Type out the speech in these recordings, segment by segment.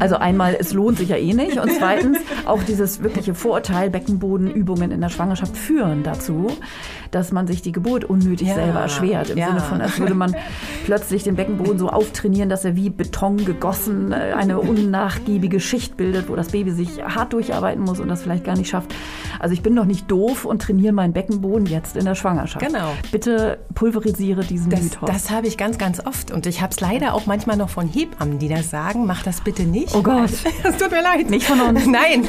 Also einmal, es lohnt sich ja eh nicht. Und zweitens, auch dieses wirkliche Vorurteil, Beckenbodenübungen in der Schwangerschaft führen dazu, dass man sich die Geburt unnötig ja, selber erschwert. Im ja. Sinne von, als würde man plötzlich den Beckenboden so auftrainieren, dass er wie Beton gegossen äh, eine unnachgiebige Schicht bildet, wo das Baby sich hart durcharbeiten muss und das vielleicht gar nicht schafft. Also ich bin doch nicht doof und trainiere meinen Beckenboden jetzt in der Schwangerschaft. Genau. Bitte pulverisiere diesen das, Mythos. Das habe ich ganz, ganz oft. Und ich habe es leider auch manchmal noch von Hebammen, die das sagen, mach das bitte nicht. Oh Gott. Es tut mir leid. Nicht von uns. Nein.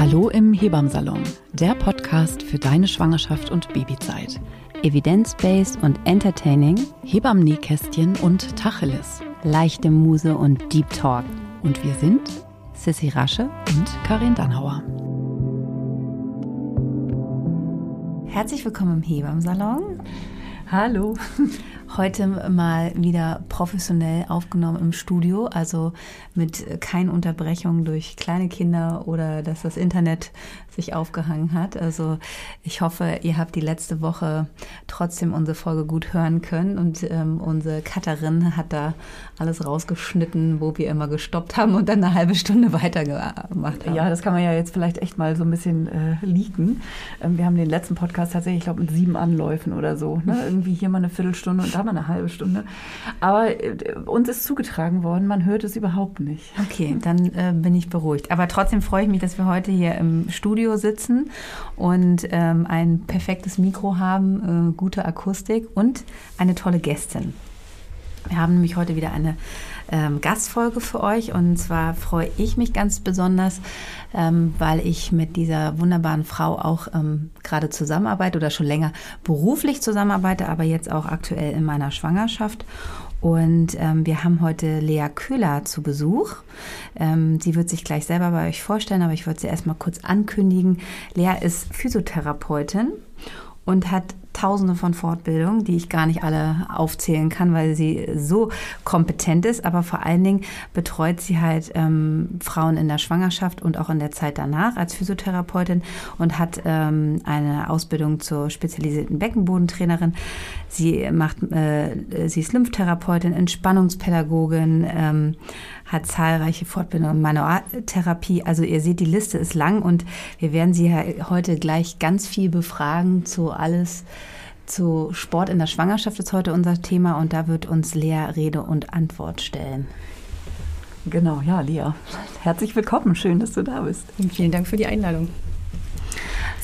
Hallo im Hebammsalon, der Podcast für deine Schwangerschaft und Babyzeit. Evidence-based und entertaining, Hebammen-Nähkästchen und Tacheles. Leichte Muse und Deep Talk. Und wir sind Sissy Rasche und Karin Dannhauer. Herzlich willkommen im Hebammsalon. Hallo. Heute mal wieder professionell aufgenommen im Studio, also mit keinen Unterbrechungen durch kleine Kinder oder dass das Internet sich aufgehangen hat. Also ich hoffe, ihr habt die letzte Woche trotzdem unsere Folge gut hören können und ähm, unsere Cutterin hat da alles rausgeschnitten, wo wir immer gestoppt haben und dann eine halbe Stunde weitergemacht haben. Ja, das kann man ja jetzt vielleicht echt mal so ein bisschen äh, leaken. Ähm, wir haben den letzten Podcast tatsächlich, ich glaube, mit sieben Anläufen oder so. Ne? Irgendwie hier mal eine Viertelstunde und da mal eine halbe Stunde. Aber äh, uns ist zugetragen worden, man hört es überhaupt nicht. Okay, dann äh, bin ich beruhigt. Aber trotzdem freue ich mich, dass wir heute hier im Studio sitzen und ähm, ein perfektes Mikro haben, äh, gute Akustik und eine tolle Gästin. Wir haben nämlich heute wieder eine ähm, Gastfolge für euch und zwar freue ich mich ganz besonders, ähm, weil ich mit dieser wunderbaren Frau auch ähm, gerade zusammenarbeite oder schon länger beruflich zusammenarbeite, aber jetzt auch aktuell in meiner Schwangerschaft. Und ähm, wir haben heute Lea Köhler zu Besuch. Ähm, sie wird sich gleich selber bei euch vorstellen, aber ich wollte sie erstmal kurz ankündigen. Lea ist Physiotherapeutin und hat tausende von Fortbildungen, die ich gar nicht alle aufzählen kann, weil sie so kompetent ist. Aber vor allen Dingen betreut sie halt ähm, Frauen in der Schwangerschaft und auch in der Zeit danach als Physiotherapeutin und hat ähm, eine Ausbildung zur spezialisierten Beckenbodentrainerin. Sie macht, äh, sie ist Lymphtherapeutin, Entspannungspädagogin, ähm, hat zahlreiche Fortbildungen in Manualtherapie. Also ihr seht, die Liste ist lang und wir werden sie heute gleich ganz viel befragen zu alles, zu Sport in der Schwangerschaft ist heute unser Thema und da wird uns Lea Rede und Antwort stellen. Genau, ja, Lea. Herzlich willkommen. Schön, dass du da bist. Und vielen Dank für die Einladung.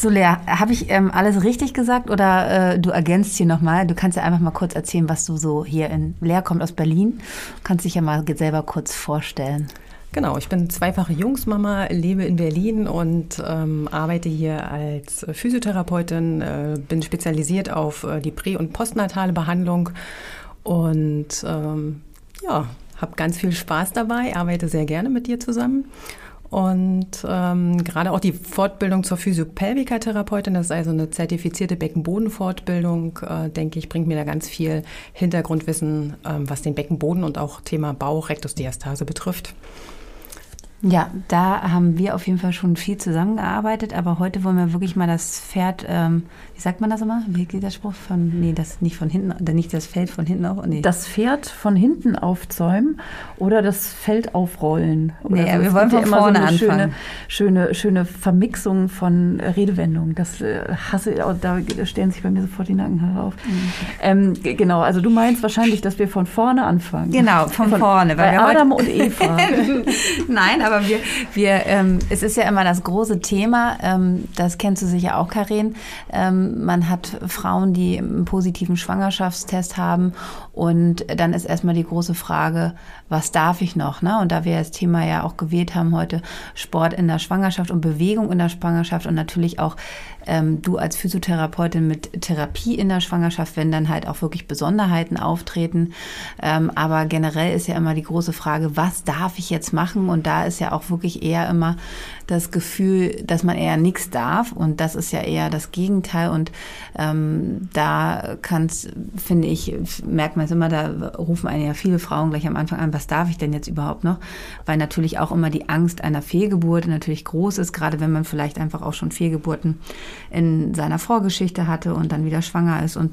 So, Lea, habe ich ähm, alles richtig gesagt oder äh, du ergänzt hier nochmal? Du kannst ja einfach mal kurz erzählen, was du so hier in. Lea kommt aus Berlin. Kannst dich ja mal selber kurz vorstellen. Genau, ich bin zweifache Jungsmama, lebe in Berlin und ähm, arbeite hier als Physiotherapeutin, äh, bin spezialisiert auf äh, die prä- und postnatale Behandlung und ähm, ja, habe ganz viel Spaß dabei, arbeite sehr gerne mit dir zusammen und ähm, gerade auch die Fortbildung zur Physiopelvika-Therapeutin, das ist also eine zertifizierte Beckenbodenfortbildung, äh, denke ich, bringt mir da ganz viel Hintergrundwissen, ähm, was den Beckenboden und auch Thema Bauch, Rektusdiastase betrifft. Ja, da haben wir auf jeden Fall schon viel zusammengearbeitet, aber heute wollen wir wirklich mal das Pferd, ähm, wie sagt man das immer? Wie geht der Spruch? Von, nee, das nicht von hinten, nicht das Feld von hinten auf. Nee. Das Pferd von hinten aufzäumen oder das Feld aufrollen. Oder nee, so. wir wollen von vorne so anfangen. Schöne, schöne, schöne Vermixung von Redewendungen. Das äh, hasse, da stellen sich bei mir sofort die Nackenhaare auf. Mhm. Ähm, genau, also du meinst wahrscheinlich, dass wir von vorne anfangen. Genau, von, von vorne. Weil bei Adam und Eva. Nein, aber wir, wir ähm, es ist ja immer das große Thema, ähm, das kennst du sicher auch, Karin. Ähm, man hat Frauen, die einen positiven Schwangerschaftstest haben und dann ist erstmal die große Frage, was darf ich noch? Ne? Und da wir das Thema ja auch gewählt haben heute, Sport in der Schwangerschaft und Bewegung in der Schwangerschaft und natürlich auch ähm, du als Physiotherapeutin mit Therapie in der Schwangerschaft, wenn dann halt auch wirklich Besonderheiten auftreten. Ähm, aber generell ist ja immer die große Frage, was darf ich jetzt machen? Und da ist ja auch wirklich eher immer das Gefühl, dass man eher nichts darf. Und das ist ja eher das Gegenteil. Und ähm, da kann es, finde ich, merkt man es immer, da rufen einen ja viele Frauen gleich am Anfang an, was darf ich denn jetzt überhaupt noch? Weil natürlich auch immer die Angst einer Fehlgeburt natürlich groß ist, gerade wenn man vielleicht einfach auch schon Fehlgeburten in seiner Vorgeschichte hatte und dann wieder schwanger ist und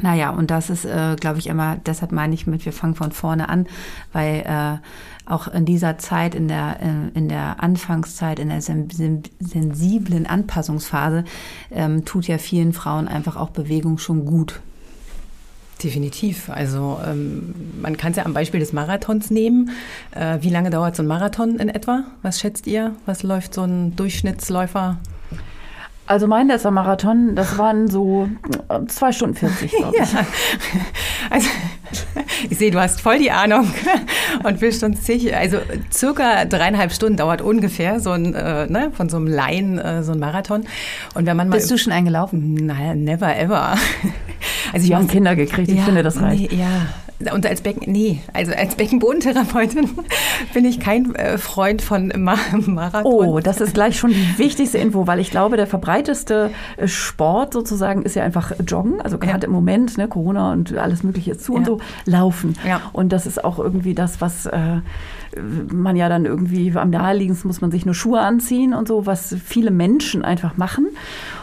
Naja, und das ist, äh, glaube ich, immer, deshalb meine ich mit, wir fangen von vorne an, weil äh, auch in dieser Zeit, in der, äh, in der Anfangszeit, in der sensiblen Anpassungsphase, ähm, tut ja vielen Frauen einfach auch Bewegung schon gut. Definitiv. Also ähm, man kann es ja am Beispiel des Marathons nehmen. Äh, wie lange dauert so ein Marathon in etwa? Was schätzt ihr? Was läuft so ein Durchschnittsläufer? Also mein letzter Marathon, das waren so äh, zwei Stunden 40, glaube ich. Ja. Also ich sehe, du hast voll die Ahnung und bist uns sicher. Also circa dreieinhalb Stunden dauert ungefähr so ein, äh, ne, von so einem Laien äh, so ein Marathon. Und wenn man mal Bist du schon eingelaufen? Naja, never ever. Also wir haben Kinder gekriegt, ich ja, finde das reicht. Nee, ja, und als Becken, nee, also als Beckenbodentherapeutin bin ich kein äh, Freund von Marathon. Oh, das ist gleich schon die wichtigste Info, weil ich glaube, der verbreiteste äh, Sport sozusagen ist ja einfach Joggen. Also gerade ja. im Moment, ne, Corona und alles Mögliche ist zu ja. und so, laufen. Ja. Und das ist auch irgendwie das, was äh, man ja dann irgendwie am naheliegendsten muss man sich nur Schuhe anziehen und so, was viele Menschen einfach machen.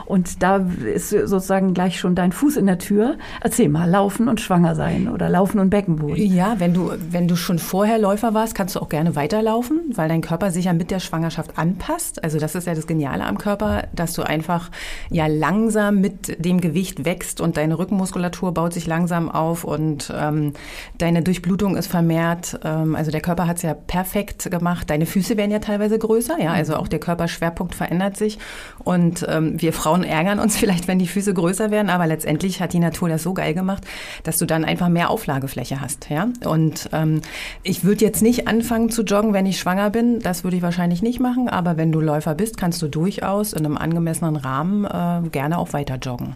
Und da ist sozusagen gleich schon dein Fuß in der Tür. Erzähl mal, laufen und schwanger sein oder laufen und Beckenboden. Ja, wenn du, wenn du schon vorher Läufer warst, kannst du auch gerne weiterlaufen, weil dein Körper sich ja mit der Schwangerschaft anpasst. Also das ist ja das Geniale am Körper, dass du einfach ja langsam mit dem Gewicht wächst und deine Rückenmuskulatur baut sich langsam auf und ähm, deine Durchblutung ist vermehrt. Ähm, also der Körper hat es ja perfekt gemacht. Deine Füße werden ja teilweise größer, ja, also auch der Körperschwerpunkt verändert sich. Und ähm, wir Frauen Frauen ärgern uns vielleicht, wenn die Füße größer werden, aber letztendlich hat die Natur das so geil gemacht, dass du dann einfach mehr Auflagefläche hast. Ja? Und ähm, ich würde jetzt nicht anfangen zu joggen, wenn ich schwanger bin. Das würde ich wahrscheinlich nicht machen. Aber wenn du Läufer bist, kannst du durchaus in einem angemessenen Rahmen äh, gerne auch weiter joggen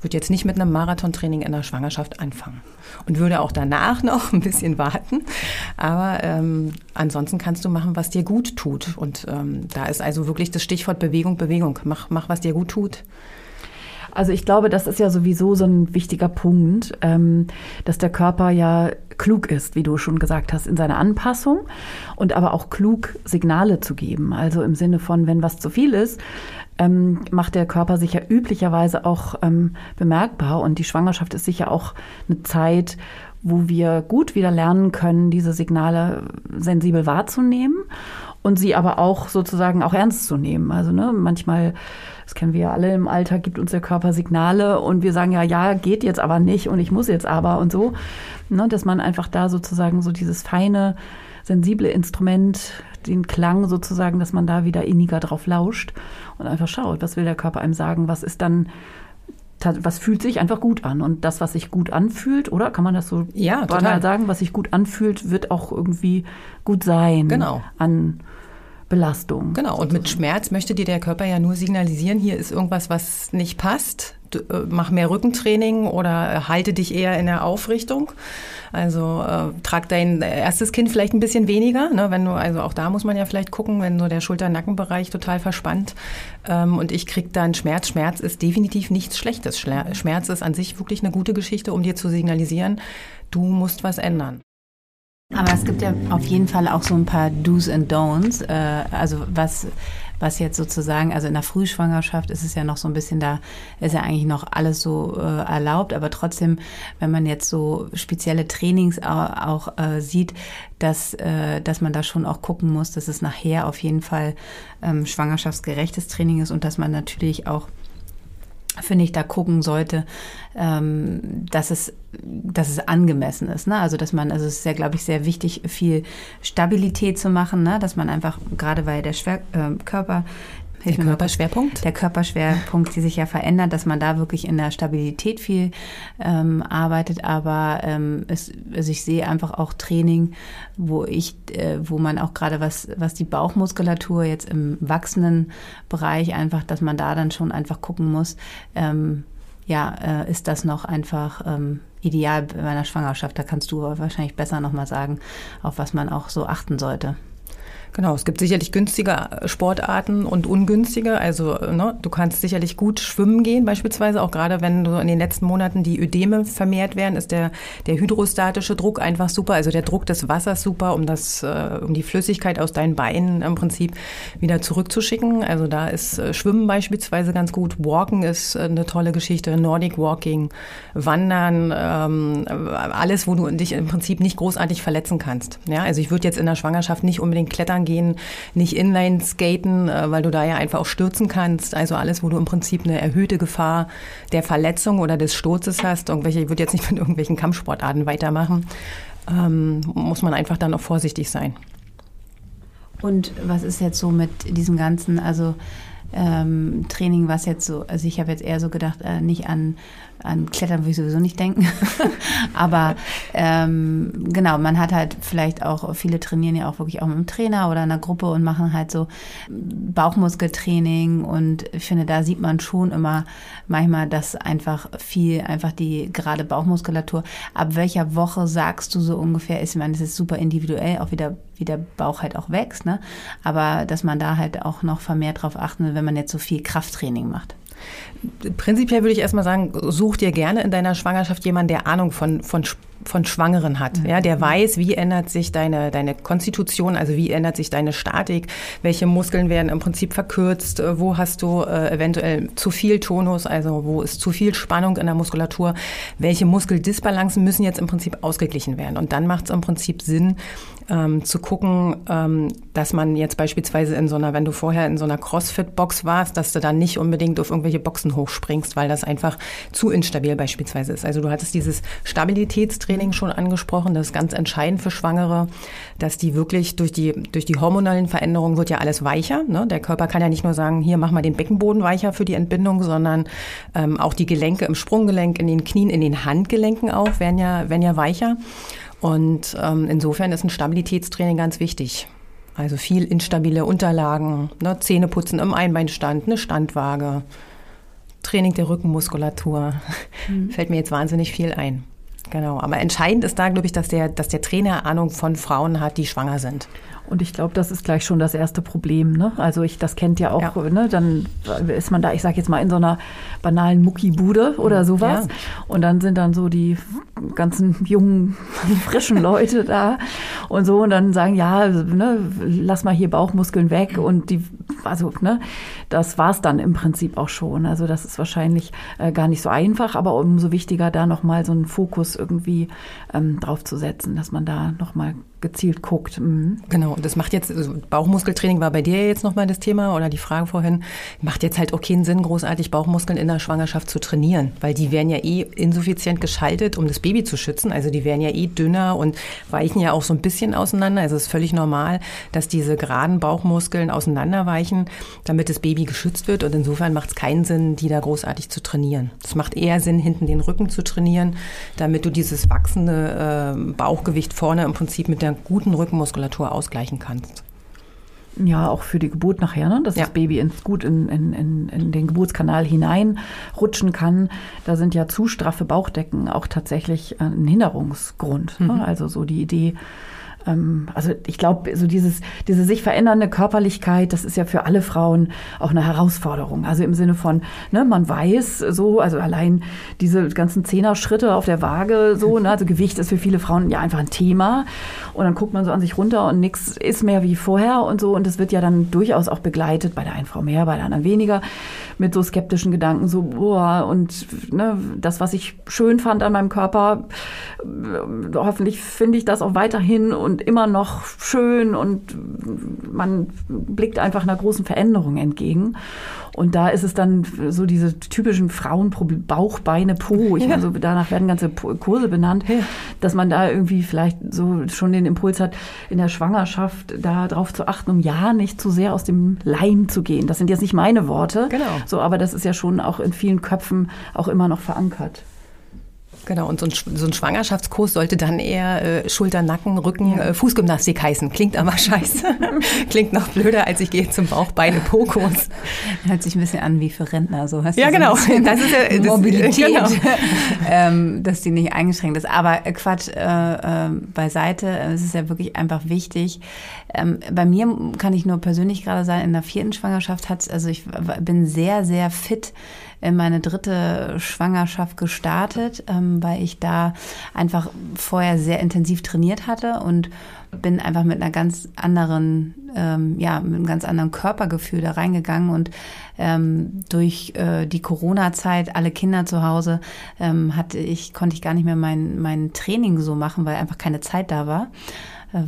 würde jetzt nicht mit einem Marathontraining in der Schwangerschaft anfangen und würde auch danach noch ein bisschen warten. Aber ähm, ansonsten kannst du machen, was dir gut tut. Und ähm, da ist also wirklich das Stichwort Bewegung, Bewegung. Mach, mach, was dir gut tut. Also ich glaube, das ist ja sowieso so ein wichtiger Punkt, ähm, dass der Körper ja klug ist, wie du schon gesagt hast, in seiner Anpassung und aber auch klug Signale zu geben. Also im Sinne von, wenn was zu viel ist, ähm, macht der Körper sich ja üblicherweise auch ähm, bemerkbar. Und die Schwangerschaft ist sicher auch eine Zeit, wo wir gut wieder lernen können, diese Signale sensibel wahrzunehmen und sie aber auch sozusagen auch ernst zu nehmen. Also ne, manchmal das kennen wir ja alle im Alltag, gibt uns der Körper Signale und wir sagen ja, ja, geht jetzt aber nicht und ich muss jetzt aber und so. Ne, dass man einfach da sozusagen so dieses feine, sensible Instrument, den Klang sozusagen, dass man da wieder inniger drauf lauscht und einfach schaut, was will der Körper einem sagen, was ist dann was fühlt sich einfach gut an. Und das, was sich gut anfühlt, oder kann man das so ja, total. sagen, was sich gut anfühlt, wird auch irgendwie gut sein. Genau. An Belastung. Genau, und mit Schmerz möchte dir der Körper ja nur signalisieren, hier ist irgendwas, was nicht passt. Äh, mach mehr Rückentraining oder äh, halte dich eher in der Aufrichtung. Also äh, trag dein erstes Kind vielleicht ein bisschen weniger, ne, wenn du, also auch da muss man ja vielleicht gucken, wenn so der Schulter-Nackenbereich total verspannt ähm, und ich krieg dann Schmerz. Schmerz ist definitiv nichts Schlechtes. Schmerz ist an sich wirklich eine gute Geschichte, um dir zu signalisieren, du musst was ändern. Aber es gibt ja auf jeden Fall auch so ein paar Do's and Don'ts. Äh, also was, was jetzt sozusagen, also in der Frühschwangerschaft ist es ja noch so ein bisschen da, ist ja eigentlich noch alles so äh, erlaubt, aber trotzdem, wenn man jetzt so spezielle Trainings auch, auch äh, sieht, dass, äh, dass man da schon auch gucken muss, dass es nachher auf jeden Fall ähm, schwangerschaftsgerechtes Training ist und dass man natürlich auch finde ich, da gucken sollte, ähm, dass es, dass es angemessen ist. Ne? Also dass man, also es ist ja, glaube ich, sehr wichtig, viel Stabilität zu machen, ne? dass man einfach, gerade weil der Schwer, äh, Körper der Körperschwerpunkt? Der Körperschwerpunkt, die sich ja verändert, dass man da wirklich in der Stabilität viel ähm, arbeitet. Aber ähm, es, also ich sehe einfach auch Training, wo ich, äh, wo man auch gerade was, was die Bauchmuskulatur jetzt im wachsenden Bereich einfach, dass man da dann schon einfach gucken muss, ähm, ja, äh, ist das noch einfach ähm, ideal bei einer Schwangerschaft? Da kannst du wahrscheinlich besser nochmal sagen, auf was man auch so achten sollte. Genau, es gibt sicherlich günstige Sportarten und ungünstige. Also ne, du kannst sicherlich gut schwimmen gehen, beispielsweise auch gerade wenn du in den letzten Monaten die Ödeme vermehrt werden, ist der, der hydrostatische Druck einfach super, also der Druck des Wassers super, um das, äh, um die Flüssigkeit aus deinen Beinen im Prinzip wieder zurückzuschicken. Also da ist äh, Schwimmen beispielsweise ganz gut. Walken ist äh, eine tolle Geschichte, Nordic Walking, Wandern, ähm, alles, wo du dich im Prinzip nicht großartig verletzen kannst. Ja, also ich würde jetzt in der Schwangerschaft nicht unbedingt klettern gehen, nicht Inline skaten, äh, weil du da ja einfach auch stürzen kannst. Also alles, wo du im Prinzip eine erhöhte Gefahr der Verletzung oder des Sturzes hast. Irgendwelche, ich würde jetzt nicht mit irgendwelchen Kampfsportarten weitermachen. Ähm, muss man einfach dann auch vorsichtig sein. Und was ist jetzt so mit diesem ganzen, also ähm, Training, was jetzt so, also ich habe jetzt eher so gedacht, äh, nicht an an Klettern würde ich sowieso nicht denken. Aber ähm, genau, man hat halt vielleicht auch, viele trainieren ja auch wirklich auch mit einem Trainer oder einer Gruppe und machen halt so Bauchmuskeltraining. Und ich finde, da sieht man schon immer manchmal, dass einfach viel, einfach die gerade Bauchmuskulatur, ab welcher Woche sagst du so ungefähr ist, ich meine, das ist super individuell, auch wieder wie der Bauch halt auch wächst, ne? Aber dass man da halt auch noch vermehrt drauf achten will, wenn man jetzt so viel Krafttraining macht. Prinzipiell würde ich erstmal sagen, such dir gerne in deiner Schwangerschaft jemanden, der Ahnung von, von von Schwangeren hat, ja, der weiß, wie ändert sich deine, deine Konstitution, also wie ändert sich deine Statik, welche Muskeln werden im Prinzip verkürzt, äh, wo hast du äh, eventuell zu viel Tonus, also wo ist zu viel Spannung in der Muskulatur, welche Muskeldisbalancen müssen jetzt im Prinzip ausgeglichen werden. Und dann macht es im Prinzip Sinn, ähm, zu gucken, ähm, dass man jetzt beispielsweise in so einer, wenn du vorher in so einer Crossfit-Box warst, dass du dann nicht unbedingt auf irgendwelche Boxen hochspringst, weil das einfach zu instabil beispielsweise ist. Also du hattest dieses Stabilitätstraining Training schon angesprochen. Das ist ganz entscheidend für Schwangere, dass die wirklich durch die, durch die hormonellen Veränderungen wird ja alles weicher. Ne? Der Körper kann ja nicht nur sagen, hier mach mal den Beckenboden weicher für die Entbindung, sondern ähm, auch die Gelenke im Sprunggelenk, in den Knien, in den Handgelenken auch werden ja, werden ja weicher. Und ähm, insofern ist ein Stabilitätstraining ganz wichtig. Also viel instabile Unterlagen, ne, Zähneputzen im Einbeinstand, eine Standwaage, Training der Rückenmuskulatur. Mhm. Fällt mir jetzt wahnsinnig viel ein. Genau, aber entscheidend ist da, glaube ich, dass der, dass der Trainer Ahnung von Frauen hat, die schwanger sind. Und ich glaube, das ist gleich schon das erste Problem. Ne? Also ich, das kennt ja auch, ja. Ne? dann ist man da, ich sage jetzt mal, in so einer banalen Muckibude oder sowas. Ja. Und dann sind dann so die ganzen jungen, frischen Leute da und so und dann sagen, ja, ne, lass mal hier Bauchmuskeln weg und die, also, ne, das war's dann im Prinzip auch schon. Also das ist wahrscheinlich äh, gar nicht so einfach, aber umso wichtiger, da nochmal so einen Fokus irgendwie ähm, drauf zu setzen, dass man da nochmal gezielt guckt. Mhm. Genau, und das macht jetzt, also Bauchmuskeltraining war bei dir jetzt nochmal das Thema oder die Frage vorhin, macht jetzt halt auch keinen Sinn, großartig Bauchmuskeln in der Schwangerschaft zu trainieren, weil die werden ja eh insuffizient geschaltet, um das Baby zu schützen. Also die werden ja eh dünner und weichen ja auch so ein bisschen auseinander. Also es ist völlig normal, dass diese geraden Bauchmuskeln auseinanderweichen, damit das Baby geschützt wird. Und insofern macht es keinen Sinn, die da großartig zu trainieren. Es macht eher Sinn, hinten den Rücken zu trainieren, damit du dieses wachsende äh, Bauchgewicht vorne im Prinzip mit der guten Rückenmuskulatur ausgleichen kannst. Ja, auch für die Geburt nachher, ne? dass ja. das Baby ins, gut in, in, in, in den Geburtskanal hineinrutschen kann. Da sind ja zu straffe Bauchdecken auch tatsächlich ein Hinderungsgrund. Ne? Mhm. Ne? Also so die Idee, ähm, also ich glaube, so dieses, diese sich verändernde Körperlichkeit, das ist ja für alle Frauen auch eine Herausforderung. Also im Sinne von, ne, man weiß so, also allein diese ganzen Zehner-Schritte auf der Waage, so, ne, also Gewicht ist für viele Frauen ja einfach ein Thema. Und dann guckt man so an sich runter und nichts ist mehr wie vorher und so. Und das wird ja dann durchaus auch begleitet, bei der einen Frau mehr, bei der anderen weniger, mit so skeptischen Gedanken, so, boah, und ne, das, was ich schön fand an meinem Körper, äh, hoffentlich finde ich das auch weiterhin und und immer noch schön und man blickt einfach einer großen Veränderung entgegen. Und da ist es dann so diese typischen Frauenprobleme, Bauch, Beine, Po. Ich ja. meine, so, danach werden ganze Kurse benannt, ja. dass man da irgendwie vielleicht so schon den Impuls hat, in der Schwangerschaft da drauf zu achten, um ja nicht zu sehr aus dem Leim zu gehen. Das sind jetzt nicht meine Worte. Genau. So, aber das ist ja schon auch in vielen Köpfen auch immer noch verankert. Genau, und so ein, so ein Schwangerschaftskurs sollte dann eher äh, Schulter, Nacken, Rücken, äh, Fußgymnastik heißen. Klingt aber scheiße. Klingt noch blöder, als ich gehe zum Bauch, Beine, Po-Kurs. Hört sich ein bisschen an wie für Rentner. So hast ja, genau. das ist ja das, Mobilität, genau. ähm, dass die nicht eingeschränkt ist. Aber äh, Quatsch äh, äh, beiseite. Es ist ja wirklich einfach wichtig. Ähm, bei mir kann ich nur persönlich gerade sagen, in der vierten Schwangerschaft hat also ich bin sehr, sehr fit in meine dritte Schwangerschaft gestartet, ähm, weil ich da einfach vorher sehr intensiv trainiert hatte und bin einfach mit einer ganz anderen, ähm, ja, mit einem ganz anderen Körpergefühl da reingegangen und ähm, durch äh, die Corona-Zeit, alle Kinder zu Hause, ähm, hatte ich, konnte ich gar nicht mehr mein, mein Training so machen, weil einfach keine Zeit da war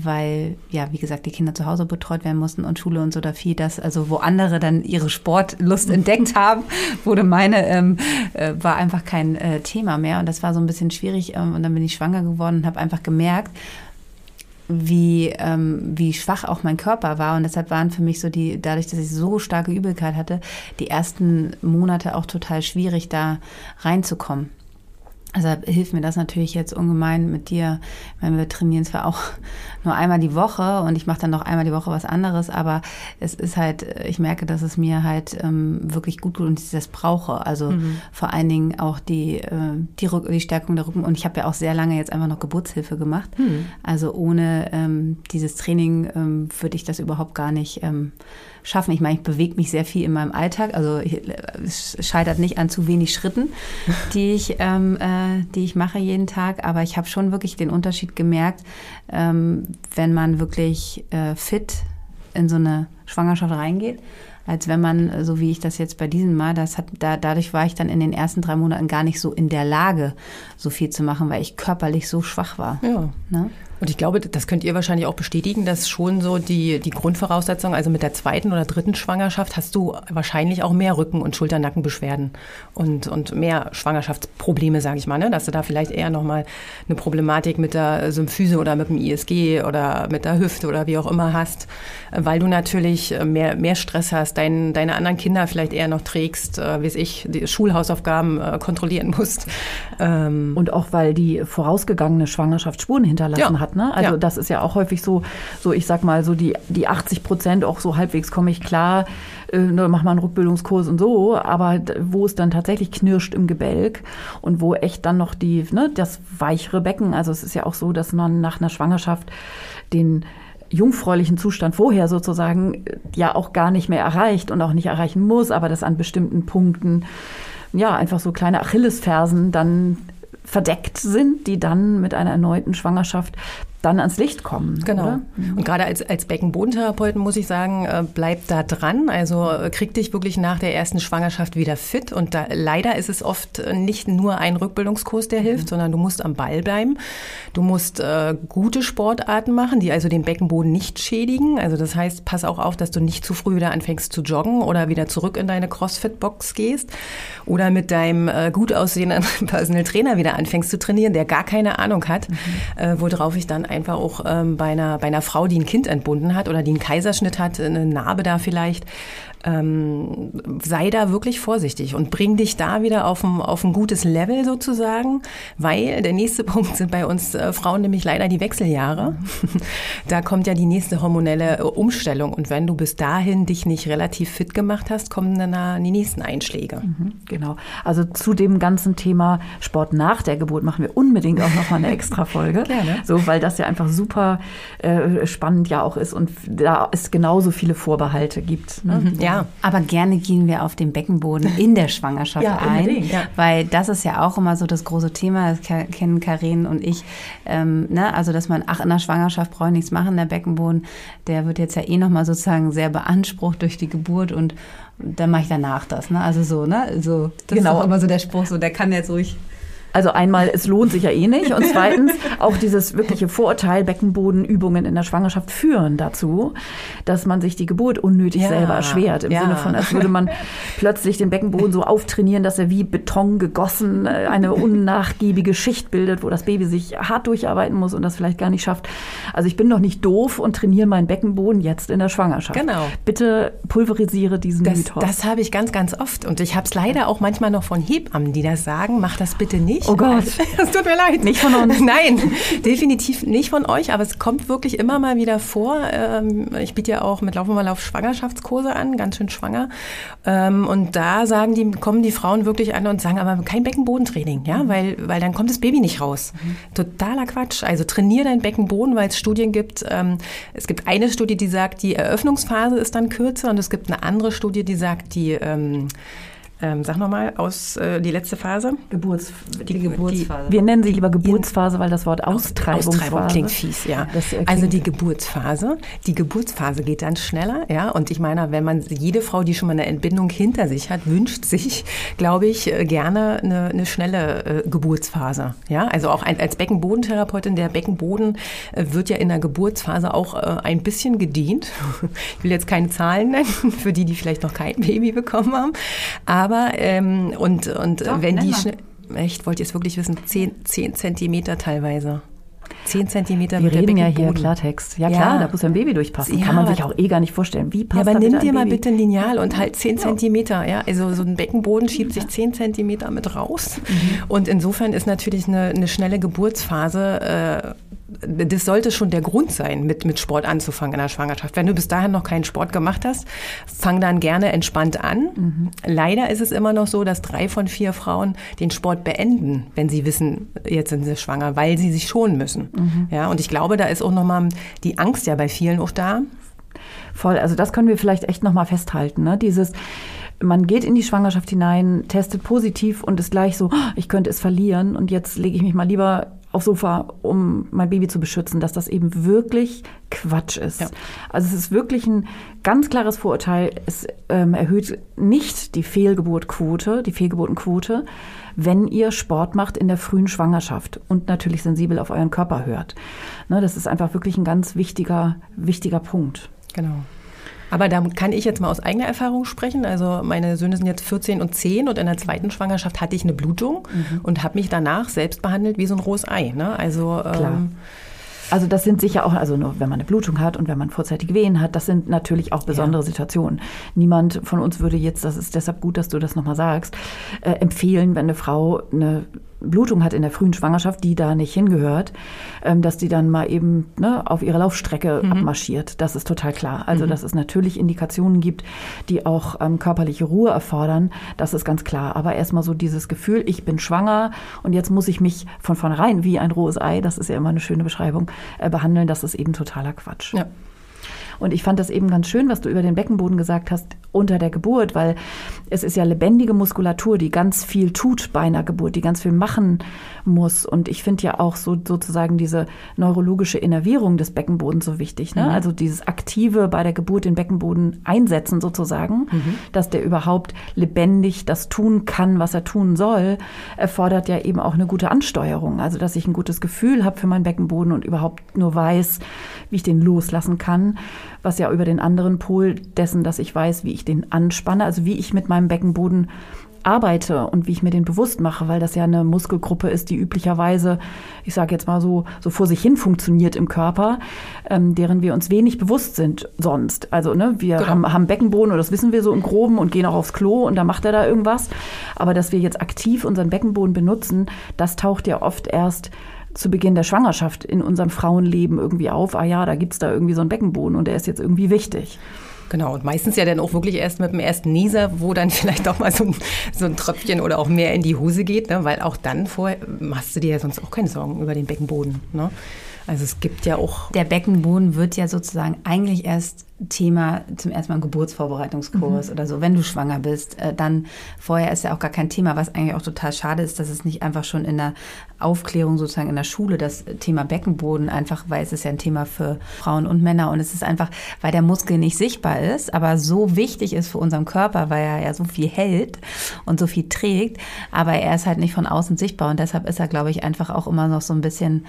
weil, ja, wie gesagt, die Kinder zu Hause betreut werden mussten und Schule und so da viel das, also wo andere dann ihre Sportlust entdeckt haben, wurde meine, ähm, äh, war einfach kein äh, Thema mehr und das war so ein bisschen schwierig ähm, und dann bin ich schwanger geworden und habe einfach gemerkt, wie, ähm, wie schwach auch mein Körper war. Und deshalb waren für mich so die, dadurch, dass ich so starke Übelkeit hatte, die ersten Monate auch total schwierig, da reinzukommen. Deshalb hilft mir das natürlich jetzt ungemein mit dir. Meine, wir trainieren zwar auch nur einmal die Woche und ich mache dann noch einmal die Woche was anderes, aber es ist halt, ich merke, dass es mir halt ähm, wirklich gut tut und ich das brauche. Also mhm. vor allen Dingen auch die, äh, die, Rück die Stärkung der Rücken. Und ich habe ja auch sehr lange jetzt einfach noch Geburtshilfe gemacht. Mhm. Also ohne ähm, dieses Training ähm, würde ich das überhaupt gar nicht ähm, schaffen. Ich meine, ich bewege mich sehr viel in meinem Alltag. Also es scheitert nicht an zu wenig Schritten, die ich, ähm, äh, die ich mache jeden Tag. Aber ich habe schon wirklich den Unterschied gemerkt, ähm, wenn man wirklich äh, fit in so eine Schwangerschaft reingeht als wenn man, so wie ich das jetzt bei diesem Mal, das hat, da, dadurch war ich dann in den ersten drei Monaten gar nicht so in der Lage, so viel zu machen, weil ich körperlich so schwach war. Ja. Ne? Und ich glaube, das könnt ihr wahrscheinlich auch bestätigen, dass schon so die, die Grundvoraussetzung, also mit der zweiten oder dritten Schwangerschaft hast du wahrscheinlich auch mehr Rücken- und Schulternackenbeschwerden und, und mehr Schwangerschaftsprobleme, sage ich mal, ne? dass du da vielleicht eher nochmal eine Problematik mit der Symphyse oder mit dem ISG oder mit der Hüfte oder wie auch immer hast, weil du natürlich mehr, mehr Stress hast, dein, deine anderen Kinder vielleicht eher noch trägst, äh, wie ich, die Schulhausaufgaben äh, kontrollieren musst. Ähm und auch weil die vorausgegangene Schwangerschaft Spuren hinterlassen ja. hat hat. Ne? Also ja. das ist ja auch häufig so, so ich sag mal, so die, die 80 Prozent auch so halbwegs komme ich klar, äh, ne, mach mal einen Rückbildungskurs und so, aber wo es dann tatsächlich knirscht im Gebälk und wo echt dann noch die, ne, das weichere Becken, also es ist ja auch so, dass man nach einer Schwangerschaft den jungfräulichen Zustand vorher sozusagen äh, ja auch gar nicht mehr erreicht und auch nicht erreichen muss, aber das an bestimmten Punkten ja einfach so kleine Achillesfersen dann verdeckt sind, die dann mit einer erneuten Schwangerschaft dann ans Licht kommen. Genau. Oder? Und gerade als, als Beckenbodentherapeuten muss ich sagen, äh, bleib da dran. Also äh, krieg dich wirklich nach der ersten Schwangerschaft wieder fit. Und da, leider ist es oft nicht nur ein Rückbildungskurs, der hilft, mhm. sondern du musst am Ball bleiben. Du musst äh, gute Sportarten machen, die also den Beckenboden nicht schädigen. Also das heißt, pass auch auf, dass du nicht zu früh wieder anfängst zu joggen oder wieder zurück in deine CrossFit-Box gehst oder mit deinem äh, gut aussehenden Personal Trainer wieder anfängst zu trainieren, der gar keine Ahnung hat, mhm. äh, worauf ich dann einfach auch ähm, bei, einer, bei einer Frau, die ein Kind entbunden hat oder die einen Kaiserschnitt hat, eine Narbe da vielleicht, ähm, sei da wirklich vorsichtig und bring dich da wieder auf ein, auf ein gutes Level sozusagen, weil der nächste Punkt sind bei uns äh, Frauen nämlich leider die Wechseljahre. da kommt ja die nächste hormonelle äh, Umstellung und wenn du bis dahin dich nicht relativ fit gemacht hast, kommen dann die nächsten Einschläge. Mhm, genau. Also zu dem ganzen Thema Sport nach der Geburt machen wir unbedingt auch noch mal eine extra Folge. Gerne. So, weil das ja einfach super äh, spannend ja auch ist und da es genauso viele Vorbehalte gibt. Ne? Mhm. Ja, aber gerne gehen wir auf den Beckenboden in der Schwangerschaft ja, ein, ja. weil das ist ja auch immer so das große Thema, das kennen Karin und ich. Ähm, ne? Also, dass man, ach, in der Schwangerschaft brauche ich nichts machen, der Beckenboden, der wird jetzt ja eh nochmal sozusagen sehr beansprucht durch die Geburt und dann mache ich danach das, ne? Also so, ne? So, das genau. ist auch immer so der Spruch, so der kann jetzt ruhig also einmal, es lohnt sich ja eh nicht. Und zweitens, auch dieses wirkliche Vorurteil, Beckenbodenübungen in der Schwangerschaft führen dazu, dass man sich die Geburt unnötig ja, selber erschwert. Im ja. Sinne von, als würde man plötzlich den Beckenboden so auftrainieren, dass er wie Beton gegossen äh, eine unnachgiebige Schicht bildet, wo das Baby sich hart durcharbeiten muss und das vielleicht gar nicht schafft. Also ich bin doch nicht doof und trainiere meinen Beckenboden jetzt in der Schwangerschaft. Genau. Bitte pulverisiere diesen das, Mythos. Das habe ich ganz, ganz oft. Und ich habe es leider auch manchmal noch von Hebammen, die das sagen, mach das bitte nicht nicht. Oh Gott. Es tut mir leid. Nicht von uns. Nein, definitiv nicht von euch, aber es kommt wirklich immer mal wieder vor. Ähm, ich biete ja auch mit Laufen mal auf Schwangerschaftskurse an, ganz schön schwanger. Ähm, und da sagen die, kommen die Frauen wirklich an und sagen, aber kein Beckenbodentraining, ja, mhm. weil, weil dann kommt das Baby nicht raus. Mhm. Totaler Quatsch. Also trainier deinen Beckenboden, weil es Studien gibt. Ähm, es gibt eine Studie, die sagt, die Eröffnungsphase ist dann kürzer und es gibt eine andere Studie, die sagt, die ähm, sag nochmal aus äh, die letzte Phase. Geburts, die, die Geburtsphase. Die, wir nennen sie lieber Geburtsphase, weil das Wort Austreibungsphase Austreibung klingt fies, ja. also die Geburtsphase. Die Geburtsphase geht dann schneller, ja. Und ich meine, wenn man jede Frau, die schon mal eine Entbindung hinter sich hat, wünscht sich, glaube ich, äh, gerne eine, eine schnelle äh, Geburtsphase, ja. Also auch ein, als Beckenbodentherapeutin, der Beckenboden äh, wird ja in der Geburtsphase auch äh, ein bisschen gedient. Ich will jetzt keine Zahlen nennen für die, die vielleicht noch kein Baby bekommen haben, aber aber, ähm, und, und Doch, wenn die schnell, echt, wollt ihr es wirklich wissen, 10, 10 Zentimeter teilweise. 10 Zentimeter Wir reden ja hier Klartext. Ja, klar, ja. da muss ein Baby durchpassen. Ja, Kann man sich auch eh gar nicht vorstellen. Wie passt ja, aber nimm dir mal bitte ein Lineal und halt 10 Zentimeter. Ja, also so ein Beckenboden schiebt sich 10 Zentimeter mit raus. Mhm. Und insofern ist natürlich eine, eine schnelle Geburtsphase äh, das sollte schon der Grund sein, mit, mit Sport anzufangen in der Schwangerschaft. Wenn du bis dahin noch keinen Sport gemacht hast, fang dann gerne entspannt an. Mhm. Leider ist es immer noch so, dass drei von vier Frauen den Sport beenden, wenn sie wissen, jetzt sind sie schwanger, weil sie sich schonen müssen. Mhm. Ja, und ich glaube, da ist auch nochmal die Angst ja bei vielen auch da. Voll, also das können wir vielleicht echt nochmal festhalten. Ne? Dieses, man geht in die Schwangerschaft hinein, testet positiv und ist gleich so, oh, ich könnte es verlieren und jetzt lege ich mich mal lieber aufs Sofa, um mein Baby zu beschützen, dass das eben wirklich Quatsch ist. Ja. Also es ist wirklich ein ganz klares Vorurteil. Es ähm, erhöht nicht die Fehlgeburtquote, die Fehlgeburtenquote, wenn ihr Sport macht in der frühen Schwangerschaft und natürlich sensibel auf euren Körper hört. Ne, das ist einfach wirklich ein ganz wichtiger, wichtiger Punkt. Genau. Aber da kann ich jetzt mal aus eigener Erfahrung sprechen. Also meine Söhne sind jetzt 14 und 10 und in der zweiten Schwangerschaft hatte ich eine Blutung mhm. und habe mich danach selbst behandelt wie so ein rohes Ei. Ne? Also Klar. Ähm, also das sind sicher auch, also nur wenn man eine Blutung hat und wenn man vorzeitige Wehen hat, das sind natürlich auch besondere ja. Situationen. Niemand von uns würde jetzt, das ist deshalb gut, dass du das nochmal sagst, äh, empfehlen, wenn eine Frau eine Blutung hat in der frühen Schwangerschaft, die da nicht hingehört, ähm, dass die dann mal eben ne, auf ihre Laufstrecke mhm. abmarschiert. Das ist total klar. Also, mhm. dass es natürlich Indikationen gibt, die auch ähm, körperliche Ruhe erfordern, das ist ganz klar. Aber erstmal so dieses Gefühl, ich bin schwanger und jetzt muss ich mich von vornherein wie ein rohes Ei, das ist ja immer eine schöne Beschreibung, äh, behandeln, das ist eben totaler Quatsch. Ja. Und ich fand das eben ganz schön, was du über den Beckenboden gesagt hast, unter der Geburt, weil es ist ja lebendige Muskulatur, die ganz viel tut bei einer Geburt, die ganz viel machen muss. Und ich finde ja auch so sozusagen diese neurologische Innervierung des Beckenbodens so wichtig. Ne? Mhm. Also dieses aktive bei der Geburt den Beckenboden einsetzen sozusagen, mhm. dass der überhaupt lebendig das tun kann, was er tun soll, erfordert ja eben auch eine gute Ansteuerung. Also dass ich ein gutes Gefühl habe für meinen Beckenboden und überhaupt nur weiß, wie ich den loslassen kann was ja über den anderen Pol dessen, dass ich weiß, wie ich den anspanne, also wie ich mit meinem Beckenboden arbeite und wie ich mir den bewusst mache, weil das ja eine Muskelgruppe ist, die üblicherweise, ich sage jetzt mal so, so vor sich hin funktioniert im Körper, ähm, deren wir uns wenig bewusst sind sonst. Also ne, wir genau. haben, haben Beckenboden und das wissen wir so im Groben und gehen auch aufs Klo und da macht er da irgendwas. Aber dass wir jetzt aktiv unseren Beckenboden benutzen, das taucht ja oft erst zu Beginn der Schwangerschaft in unserem Frauenleben irgendwie auf, ah ja, da gibt es da irgendwie so einen Beckenboden und der ist jetzt irgendwie wichtig. Genau, und meistens ja dann auch wirklich erst mit dem ersten Nieser, wo dann vielleicht auch mal so ein, so ein Tröpfchen oder auch mehr in die Hose geht, ne? weil auch dann vorher machst du dir ja sonst auch keine Sorgen über den Beckenboden. Ne? Also es gibt ja auch. Der Beckenboden wird ja sozusagen eigentlich erst Thema zum ersten Mal ein Geburtsvorbereitungskurs mhm. oder so, wenn du schwanger bist, äh, dann vorher ist ja auch gar kein Thema, was eigentlich auch total schade ist, dass es nicht einfach schon in der Aufklärung sozusagen in der Schule das Thema Beckenboden einfach, weil es ist ja ein Thema für Frauen und Männer und es ist einfach, weil der Muskel nicht sichtbar ist, aber so wichtig ist für unseren Körper, weil er ja so viel hält und so viel trägt, aber er ist halt nicht von außen sichtbar und deshalb ist er, glaube ich, einfach auch immer noch so ein bisschen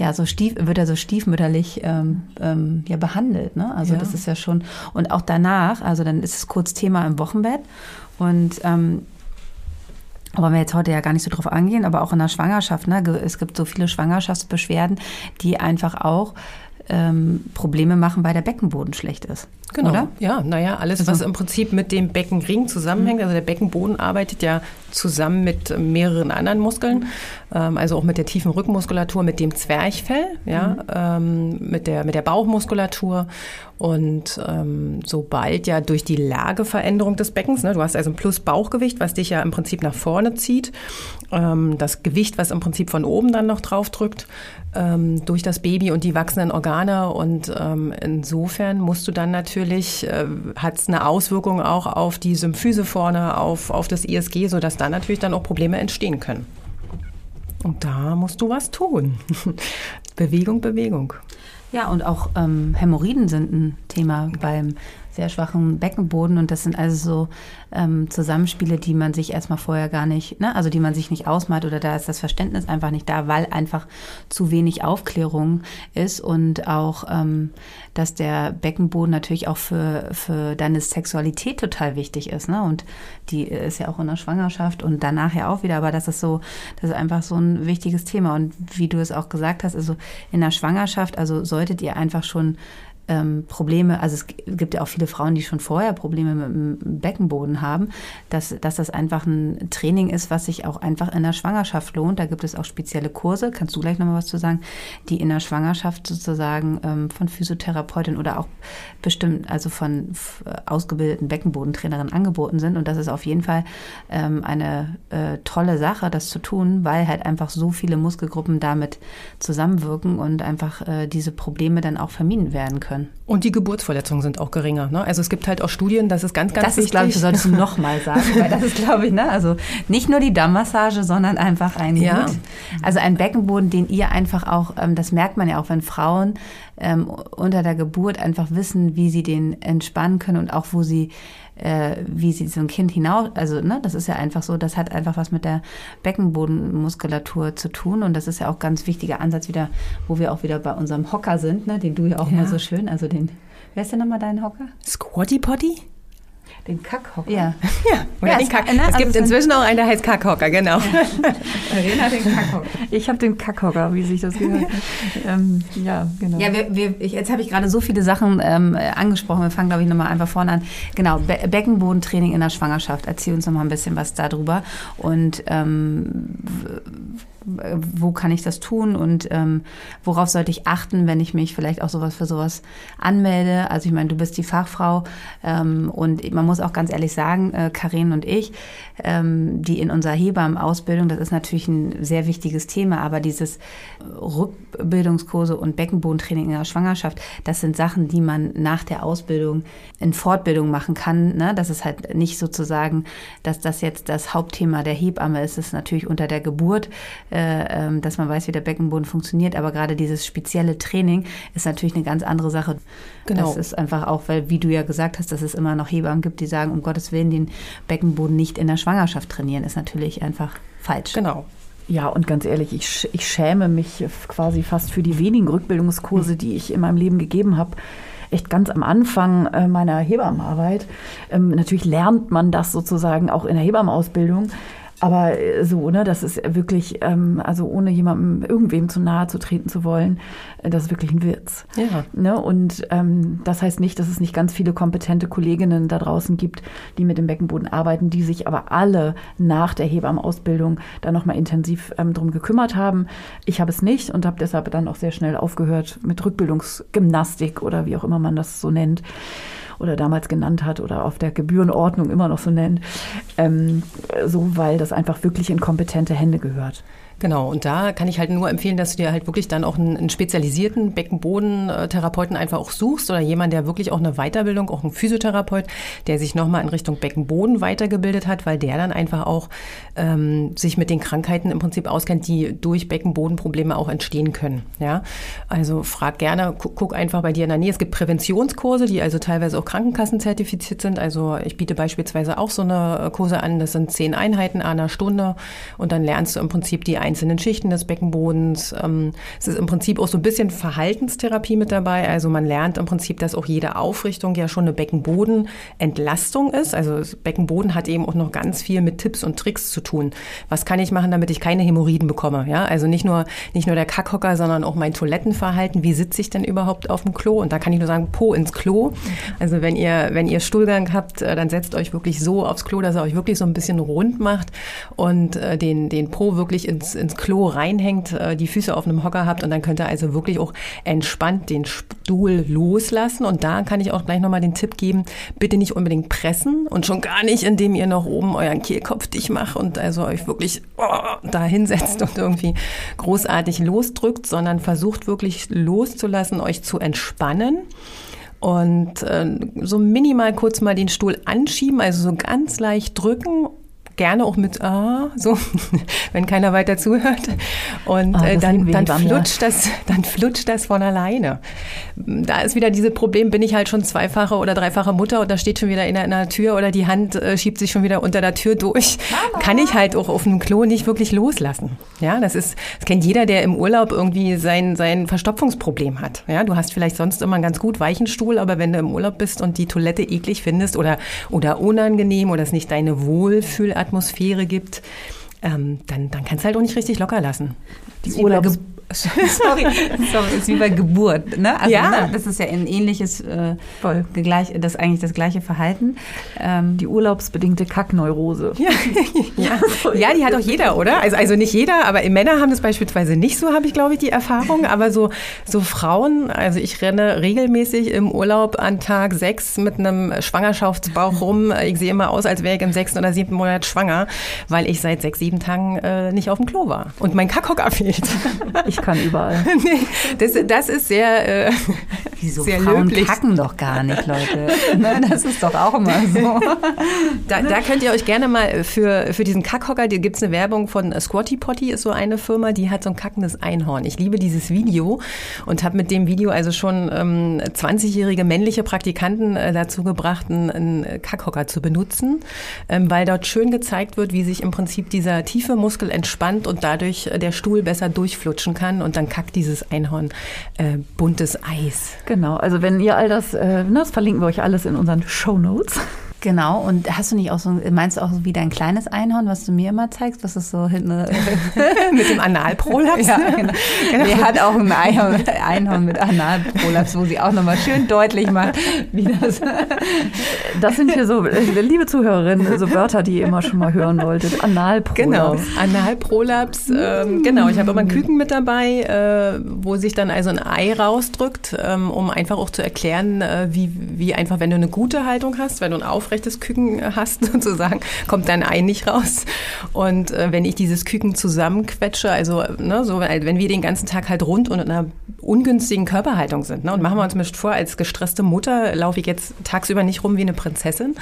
ja, so stief, wird er so stiefmütterlich ähm, ähm, ja, behandelt. Ne? Also ja. das ist ja schon, und auch danach, also dann ist es kurz Thema im Wochenbett und ähm, wollen wir jetzt heute ja gar nicht so drauf angehen, aber auch in der Schwangerschaft, ne? es gibt so viele Schwangerschaftsbeschwerden, die einfach auch ähm, Probleme machen, weil der Beckenboden schlecht ist. Genau. Oder? Ja, naja, alles, also. was im Prinzip mit dem Beckenring zusammenhängt. Mhm. Also der Beckenboden arbeitet ja zusammen mit mehreren anderen Muskeln, ähm, also auch mit der tiefen Rückenmuskulatur, mit dem Zwerchfell, ja, mhm. ähm, mit, der, mit der Bauchmuskulatur. Und ähm, sobald ja durch die Lageveränderung des Beckens, ne, du hast also ein Plus-Bauchgewicht, was dich ja im Prinzip nach vorne zieht, ähm, das Gewicht, was im Prinzip von oben dann noch drauf drückt, ähm, durch das Baby und die wachsenden Organe. Und ähm, insofern musst du dann natürlich, äh, hat es eine Auswirkung auch auf die Symphyse vorne, auf, auf das ISG, sodass da natürlich dann auch Probleme entstehen können. Und da musst du was tun. Bewegung, Bewegung. Ja, und auch ähm, Hämorrhoiden sind ein Thema beim sehr schwachen Beckenboden. Und das sind also so ähm, Zusammenspiele, die man sich erstmal vorher gar nicht, ne, also die man sich nicht ausmalt oder da ist das Verständnis einfach nicht da, weil einfach zu wenig Aufklärung ist und auch, ähm, dass der Beckenboden natürlich auch für, für deine Sexualität total wichtig ist, ne, und die ist ja auch in der Schwangerschaft und danach ja auch wieder, aber das ist so, das ist einfach so ein wichtiges Thema. Und wie du es auch gesagt hast, also in der Schwangerschaft, also solltet ihr einfach schon ähm, Probleme, also es gibt ja auch viele Frauen, die schon vorher Probleme mit dem Beckenboden haben, dass, dass das einfach ein Training ist, was sich auch einfach in der Schwangerschaft lohnt. Da gibt es auch spezielle Kurse, kannst du gleich nochmal was zu sagen, die in der Schwangerschaft sozusagen ähm, von Physiotherapeutin oder auch bestimmt, also von ausgebildeten Beckenbodentrainerinnen angeboten sind. Und das ist auf jeden Fall ähm, eine äh, tolle Sache, das zu tun, weil halt einfach so viele Muskelgruppen damit zusammenwirken und einfach äh, diese Probleme dann auch vermieden werden können können. Und die Geburtsverletzungen sind auch geringer. Ne? Also es gibt halt auch Studien, das ist ganz, ganz das wichtig. Das ist, glaube ich, solltest du nochmal sagen, weil das ist, glaube ich, ne? also nicht nur die Dammmassage, sondern einfach ein ja. Gut, also ein Beckenboden, den ihr einfach auch, ähm, das merkt man ja auch, wenn Frauen ähm, unter der Geburt einfach wissen, wie sie den entspannen können und auch wo sie äh, wie sie so ein Kind hinaus, also ne, das ist ja einfach so, das hat einfach was mit der Beckenbodenmuskulatur zu tun und das ist ja auch ganz wichtiger Ansatz wieder, wo wir auch wieder bei unserem Hocker sind, ne, den du ja auch ja. mal so schön, also den, wer ist denn nochmal dein Hocker? Squatty Potty? Den Kackhocker. Ja. ja. Oder ja, den Kack. Ne? Es gibt also inzwischen auch einen, der heißt Kackhocker, genau. Ja. den Kackhocker. Ich habe den Kackhocker, wie sich das gehört. ähm, ja, genau. Ja, wir, wir, ich, jetzt habe ich gerade so viele Sachen ähm, angesprochen. Wir fangen, glaube ich, nochmal einfach vorne an. Genau, Be Beckenbodentraining in der Schwangerschaft. Erzähl uns nochmal ein bisschen was darüber. Und ähm, wo kann ich das tun und ähm, worauf sollte ich achten, wenn ich mich vielleicht auch sowas für sowas anmelde. Also ich meine, du bist die Fachfrau ähm, und man muss auch ganz ehrlich sagen, äh, Karin und ich, ähm, die in unserer Hebammenausbildung, das ist natürlich ein sehr wichtiges Thema, aber dieses Rückbildungskurse und Beckenbodentraining in der Schwangerschaft, das sind Sachen, die man nach der Ausbildung in Fortbildung machen kann. Ne? Das ist halt nicht sozusagen, dass das jetzt das Hauptthema der Hebamme ist. Es ist natürlich unter der Geburt, äh, ähm, dass man weiß, wie der Beckenboden funktioniert, aber gerade dieses spezielle Training ist natürlich eine ganz andere Sache. Genau. Das ist einfach auch, weil, wie du ja gesagt hast, dass es immer noch Hebammen gibt, die sagen, um Gottes Willen, den Beckenboden nicht in der Schwangerschaft Schwangerschaft trainieren, ist natürlich einfach falsch. Genau. Ja, und ganz ehrlich, ich, ich schäme mich quasi fast für die wenigen Rückbildungskurse, die ich in meinem Leben gegeben habe echt ganz am Anfang äh, meiner Hebammenarbeit. Ähm, natürlich lernt man das sozusagen auch in der Hebammenausbildung. Aber äh, so, ne, das ist wirklich, ähm, also ohne jemandem irgendwem zu nahe zu treten zu wollen, äh, das ist wirklich ein Witz. Ja. Ne? Und ähm, das heißt nicht, dass es nicht ganz viele kompetente Kolleginnen da draußen gibt, die mit dem Beckenboden arbeiten, die sich aber alle nach der Hebammenausbildung da nochmal intensiv ähm, drum gekümmert haben. Ich habe es nicht und habe deshalb dann auch sehr schnell aufgehört mit Rückbildungsgymnastik oder wie auch immer man das so nennt oder damals genannt hat oder auf der Gebührenordnung immer noch so nennt, ähm, so weil das einfach wirklich in kompetente Hände gehört. Genau, und da kann ich halt nur empfehlen, dass du dir halt wirklich dann auch einen, einen spezialisierten Beckenbodentherapeuten einfach auch suchst oder jemand, der wirklich auch eine Weiterbildung, auch ein Physiotherapeut, der sich nochmal in Richtung Beckenboden weitergebildet hat, weil der dann einfach auch ähm, sich mit den Krankheiten im Prinzip auskennt, die durch Beckenbodenprobleme auch entstehen können. Ja, also frag gerne, guck, guck einfach bei dir in der Nähe. Es gibt Präventionskurse, die also teilweise auch Krankenkassen zertifiziert sind. Also ich biete beispielsweise auch so eine Kurse an. Das sind zehn Einheiten einer Stunde und dann lernst du im Prinzip die einzelnen Schichten des Beckenbodens. Ähm, es ist im Prinzip auch so ein bisschen Verhaltenstherapie mit dabei. Also man lernt im Prinzip, dass auch jede Aufrichtung ja schon eine Beckenbodenentlastung ist. Also Beckenboden hat eben auch noch ganz viel mit Tipps und Tricks zu tun. Was kann ich machen, damit ich keine Hämorrhoiden bekomme? Ja, also nicht nur, nicht nur der Kackhocker, sondern auch mein Toilettenverhalten. Wie sitze ich denn überhaupt auf dem Klo? Und da kann ich nur sagen, Po ins Klo. Also wenn ihr, wenn ihr Stuhlgang habt, äh, dann setzt euch wirklich so aufs Klo, dass er euch wirklich so ein bisschen rund macht und äh, den, den Po wirklich ins, ins Klo reinhängt, äh, die Füße auf einem Hocker habt und dann könnt ihr also wirklich auch entspannt den Stuhl loslassen. Und da kann ich auch gleich nochmal den Tipp geben, bitte nicht unbedingt pressen und schon gar nicht, indem ihr noch oben euren Kehlkopf dicht macht und also euch wirklich oh, da hinsetzt und irgendwie großartig losdrückt, sondern versucht wirklich loszulassen, euch zu entspannen und äh, so minimal kurz mal den Stuhl anschieben, also so ganz leicht drücken gerne auch mit ah, so, wenn keiner weiter zuhört. Und oh, äh, dann, dann flutscht das, dann flutscht das von alleine. Da ist wieder dieses Problem, bin ich halt schon zweifache oder dreifache Mutter und da steht schon wieder in der, in der Tür oder die Hand äh, schiebt sich schon wieder unter der Tür durch. Mama. Kann ich halt auch auf dem Klo nicht wirklich loslassen. Ja, das ist, das kennt jeder, der im Urlaub irgendwie sein, sein Verstopfungsproblem hat. Ja, du hast vielleicht sonst immer einen ganz gut weichen Stuhl, aber wenn du im Urlaub bist und die Toilette eklig findest oder, oder unangenehm oder es nicht deine Wohlfühlatmosphäre Atmosphäre gibt, ähm, dann, dann kannst du halt auch nicht richtig locker lassen. Die Urlaubs sorry, sorry, ist wie bei Geburt, ne? Also, ja. Ne, das ist ja ein ähnliches, äh, Voll. Gleich, das eigentlich das gleiche Verhalten. Ähm, die urlaubsbedingte Kackneurose. Ja. ja. ja, die hat auch jeder, oder? Also, also nicht jeder, aber Männer haben das beispielsweise nicht so, habe ich glaube ich die Erfahrung. Aber so, so Frauen, also ich renne regelmäßig im Urlaub an Tag sechs mit einem Schwangerschaftsbauch rum. Ich sehe immer aus, als wäre ich im sechsten oder siebten Monat schwanger, weil ich seit sechs, sieben Tagen äh, nicht auf dem Klo war und mein Kackhocker fehlt. Ich kann überall. nee, das, das ist sehr, äh, Wieso? sehr Frauen löblich. kacken doch gar nicht, Leute. Ne, das ist doch auch immer so. da, da, könnt ihr euch gerne mal für, für diesen Kackhocker, da gibt es eine Werbung von Squatty Potty, ist so eine Firma, die hat so ein kackendes Einhorn. Ich liebe dieses Video und habe mit dem Video also schon ähm, 20-jährige männliche Praktikanten äh, dazu gebracht, einen, einen Kackhocker zu benutzen, ähm, weil dort schön gezeigt wird, wie sich im Prinzip dieser tiefe Muskel entspannt und dadurch äh, der Stuhl besser durchflutschen kann kann und dann kackt dieses Einhorn äh, buntes Eis. Genau, also wenn ihr all das, äh, das verlinken wir euch alles in unseren Show Notes. Genau, und hast du nicht auch so, meinst du auch so wie dein kleines Einhorn, was du mir immer zeigst, was ist so hinten mit dem Analprolaps? ja, genau. genau. Die hat auch ein Einhorn, Einhorn mit Analprolaps, wo sie auch nochmal schön deutlich macht, wie das. Das sind hier so, liebe Zuhörerinnen, so Wörter, die ihr immer schon mal hören wolltet. Analprolaps. Genau, Analprolaps. Ähm, genau, ich habe immer ein Küken mit dabei, äh, wo sich dann also ein Ei rausdrückt, ähm, um einfach auch zu erklären, äh, wie, wie einfach, wenn du eine gute Haltung hast, wenn du ein Auf aufrechtes Küken hast, sozusagen, kommt dein Ei nicht raus. Und äh, wenn ich dieses Küken zusammenquetsche, also ne, so, wenn wir den ganzen Tag halt rund und in einer ungünstigen Körperhaltung sind, ne, und machen wir uns nicht vor, als gestresste Mutter laufe ich jetzt tagsüber nicht rum wie eine Prinzessin,